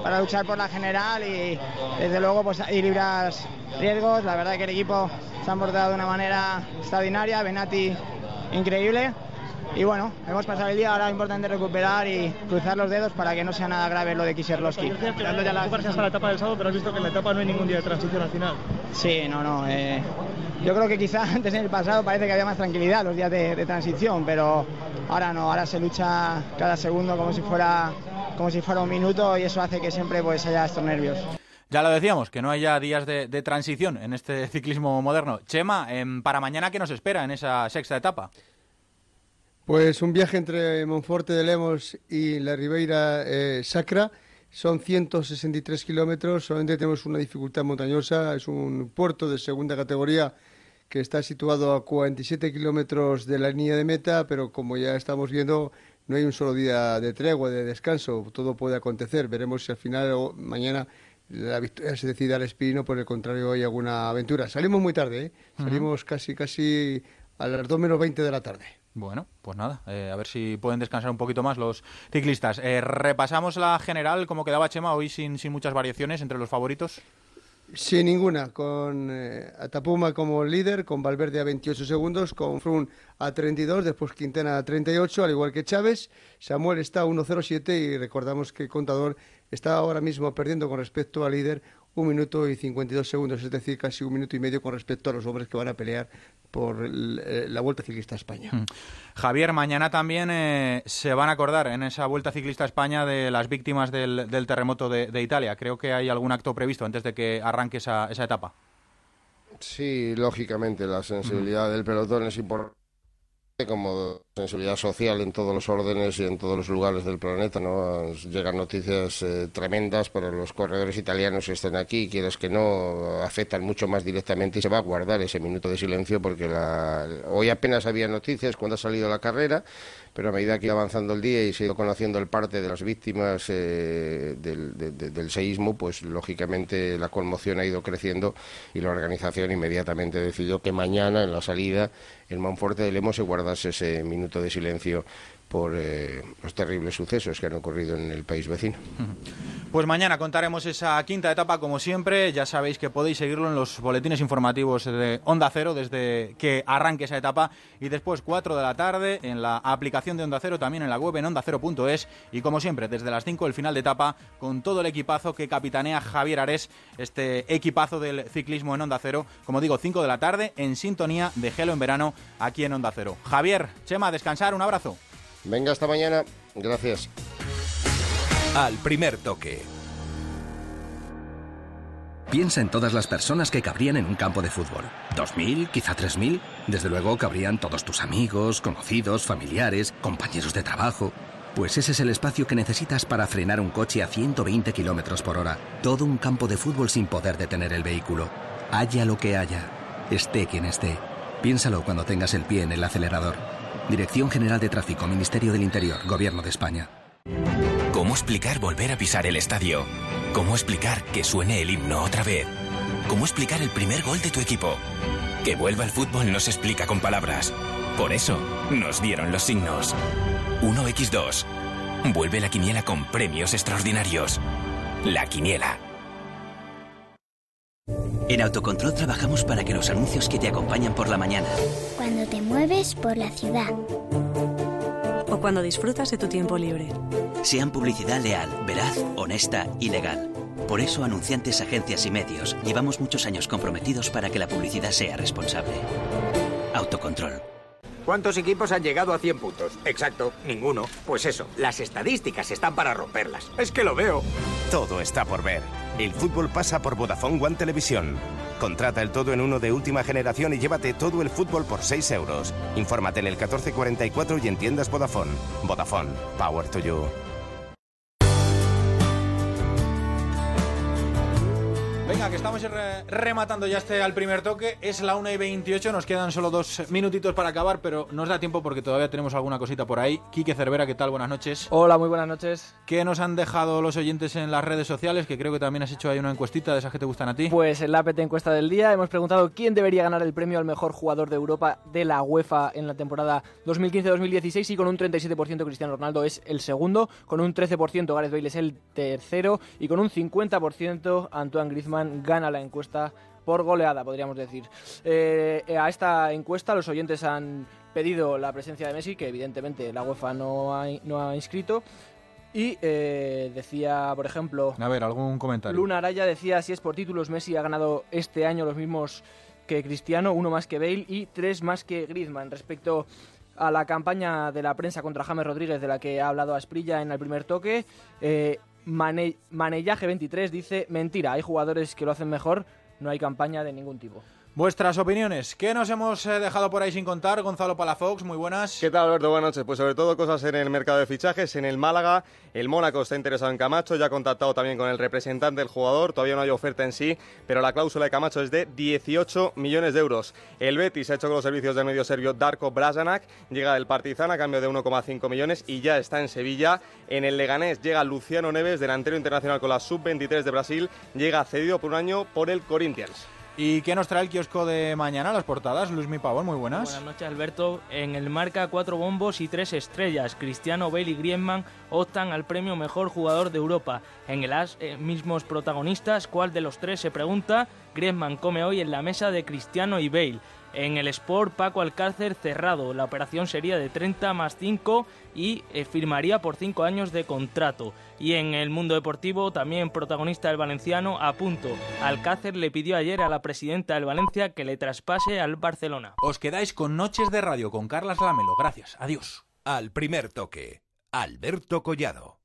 para luchar por la general y desde luego pues y librar riesgos la verdad que el equipo se han portado de una manera extraordinaria, Benati increíble. Y bueno, hemos pasado el día, ahora es importante recuperar y cruzar los dedos para que no sea nada grave lo de Kieserlowski. ya la... hasta la etapa del sábado, pero has visto que en la etapa no hay ningún día de transición al final. Sí, no, no. Eh, yo creo que quizá antes en el pasado parece que había más tranquilidad los días de, de transición, pero ahora no, ahora se lucha cada segundo como si fuera como si fuera un minuto y eso hace que siempre pues haya estos nervios. Ya lo decíamos, que no haya días de, de transición en este ciclismo moderno. Chema, em, para mañana, ¿qué nos espera en esa sexta etapa? Pues un viaje entre Monforte de Lemos y la Ribeira eh, Sacra. Son 163 kilómetros, solamente tenemos una dificultad montañosa. Es un puerto de segunda categoría que está situado a 47 kilómetros de la línea de meta, pero como ya estamos viendo, no hay un solo día de tregua, de descanso. Todo puede acontecer. Veremos si al final o mañana la victoria se decide al Espino, por el contrario hay alguna aventura. Salimos muy tarde, ¿eh? salimos casi casi a las 2 menos 20 de la tarde. Bueno, pues nada, eh, a ver si pueden descansar un poquito más los ciclistas. Eh, repasamos la general, como quedaba Chema, hoy sin, sin muchas variaciones entre los favoritos. Sin ninguna, con eh, Atapuma como líder, con Valverde a 28 segundos, con Frun a 32, después Quintana a 38, al igual que Chávez. Samuel está a 1.07 y recordamos que el contador está ahora mismo perdiendo con respecto al líder un minuto y 52 segundos, es decir, casi un minuto y medio con respecto a los hombres que van a pelear por el, eh, la Vuelta Ciclista a España. Mm. Javier, mañana también eh, se van a acordar en esa Vuelta Ciclista a España de las víctimas del, del terremoto de, de, Italia. Creo que hay algún acto previsto antes de que arranque esa, esa etapa. Sí, lógicamente, la sensibilidad mm. del pelotón es importante como sensibilidad social en todos los órdenes y en todos los lugares del planeta, ¿no? Llegan noticias eh, tremendas para los corredores italianos que están aquí, quieres que no, afectan mucho más directamente y se va a guardar ese minuto de silencio porque la... hoy apenas había noticias cuando ha salido la carrera, pero a medida que iba avanzando el día y se ido conociendo el parte de las víctimas eh, del, de, de, del seísmo, pues lógicamente la conmoción ha ido creciendo y la organización inmediatamente decidió que mañana en la salida el Monforte de Lemos se guardase ese minuto de silencio por eh, los terribles sucesos que han ocurrido en el país vecino. Pues mañana contaremos esa quinta etapa como siempre. Ya sabéis que podéis seguirlo en los boletines informativos de Onda Cero desde que arranque esa etapa y después 4 de la tarde en la aplicación de Onda Cero, también en la web en ondacero.es y como siempre desde las 5 el final de etapa con todo el equipazo que capitanea Javier Ares, este equipazo del ciclismo en Onda Cero. Como digo, 5 de la tarde en sintonía de Gelo en verano aquí en Onda Cero. Javier, Chema, descansar, un abrazo. Venga, hasta mañana. Gracias. Al primer toque. Piensa en todas las personas que cabrían en un campo de fútbol. ¿Dos mil? ¿Quizá tres mil? Desde luego cabrían todos tus amigos, conocidos, familiares, compañeros de trabajo. Pues ese es el espacio que necesitas para frenar un coche a 120 kilómetros por hora. Todo un campo de fútbol sin poder detener el vehículo. Haya lo que haya. Esté quien esté. Piénsalo cuando tengas el pie en el acelerador. Dirección General de Tráfico, Ministerio del Interior, Gobierno de España. ¿Cómo explicar volver a pisar el estadio? ¿Cómo explicar que suene el himno otra vez? ¿Cómo explicar el primer gol de tu equipo? Que vuelva el fútbol no se explica con palabras. Por eso nos dieron los signos. 1x2. Vuelve la quiniela con premios extraordinarios. La quiniela. En Autocontrol trabajamos para que los anuncios que te acompañan por la mañana. Cuando te mueves por la ciudad. O cuando disfrutas de tu tiempo libre. Sean publicidad leal, veraz, honesta y legal. Por eso, anunciantes, agencias y medios, llevamos muchos años comprometidos para que la publicidad sea responsable. Autocontrol. ¿Cuántos equipos han llegado a 100 puntos? Exacto, ninguno. Pues eso, las estadísticas están para romperlas. Es que lo veo. Todo está por ver. El fútbol pasa por Vodafone One Televisión. Contrata el todo en uno de última generación y llévate todo el fútbol por 6 euros. Infórmate en el 1444 y en tiendas Vodafone. Vodafone, Power to You. Venga, que estamos re rematando ya este al primer toque. Es la 1 y 28, nos quedan solo dos minutitos para acabar, pero nos da tiempo porque todavía tenemos alguna cosita por ahí. Quique Cervera, ¿qué tal? Buenas noches. Hola, muy buenas noches. ¿Qué nos han dejado los oyentes en las redes sociales? Que creo que también has hecho ahí una encuestita de esas que te gustan a ti. Pues en la APT encuesta del día hemos preguntado quién debería ganar el premio al mejor jugador de Europa de la UEFA en la temporada 2015-2016 y con un 37% Cristiano Ronaldo es el segundo, con un 13% Gareth Bale es el tercero y con un 50% Antoine Griezmann gana la encuesta por goleada, podríamos decir. Eh, a esta encuesta los oyentes han pedido la presencia de Messi, que evidentemente la UEFA no ha, no ha inscrito. Y eh, decía, por ejemplo... A ver, algún comentario. Luna Araya decía, si es por títulos, Messi ha ganado este año los mismos que Cristiano, uno más que Bale y tres más que Griezmann. Respecto a la campaña de la prensa contra James Rodríguez, de la que ha hablado Asprilla en el primer toque, eh, Manellaje 23 dice, mentira, hay jugadores que lo hacen mejor, no hay campaña de ningún tipo. Vuestras opiniones, ¿qué nos hemos eh, dejado por ahí sin contar? Gonzalo Palafox, muy buenas. ¿Qué tal, Alberto? Buenas noches. Pues sobre todo cosas en el mercado de fichajes. En el Málaga, el Mónaco está interesado en Camacho, ya ha contactado también con el representante del jugador, todavía no hay oferta en sí, pero la cláusula de Camacho es de 18 millones de euros. El Betis ha hecho con los servicios del medio serbio Darko Brasanac, llega del Partizan a cambio de 1,5 millones y ya está en Sevilla. En el Leganés llega Luciano Neves, delantero internacional con la Sub-23 de Brasil, llega cedido por un año por el Corinthians. ¿Y qué nos trae el kiosco de mañana? Las portadas, Luis Mi Pavón, muy buenas. Buenas noches, Alberto. En el marca cuatro bombos y tres estrellas. Cristiano, Bale y Griezmann optan al premio Mejor Jugador de Europa. En el AS, eh, mismos protagonistas, ¿cuál de los tres se pregunta? Griezmann come hoy en la mesa de Cristiano y Bale. En el Sport, Paco Alcácer cerrado. La operación sería de 30 más 5 y eh, firmaría por 5 años de contrato. Y en el mundo deportivo, también protagonista del valenciano, a punto. Alcácer le pidió ayer a la presidenta del Valencia que le traspase al Barcelona. Os quedáis con Noches de Radio con Carlas Lamelo. Gracias. Adiós. Al primer toque, Alberto Collado.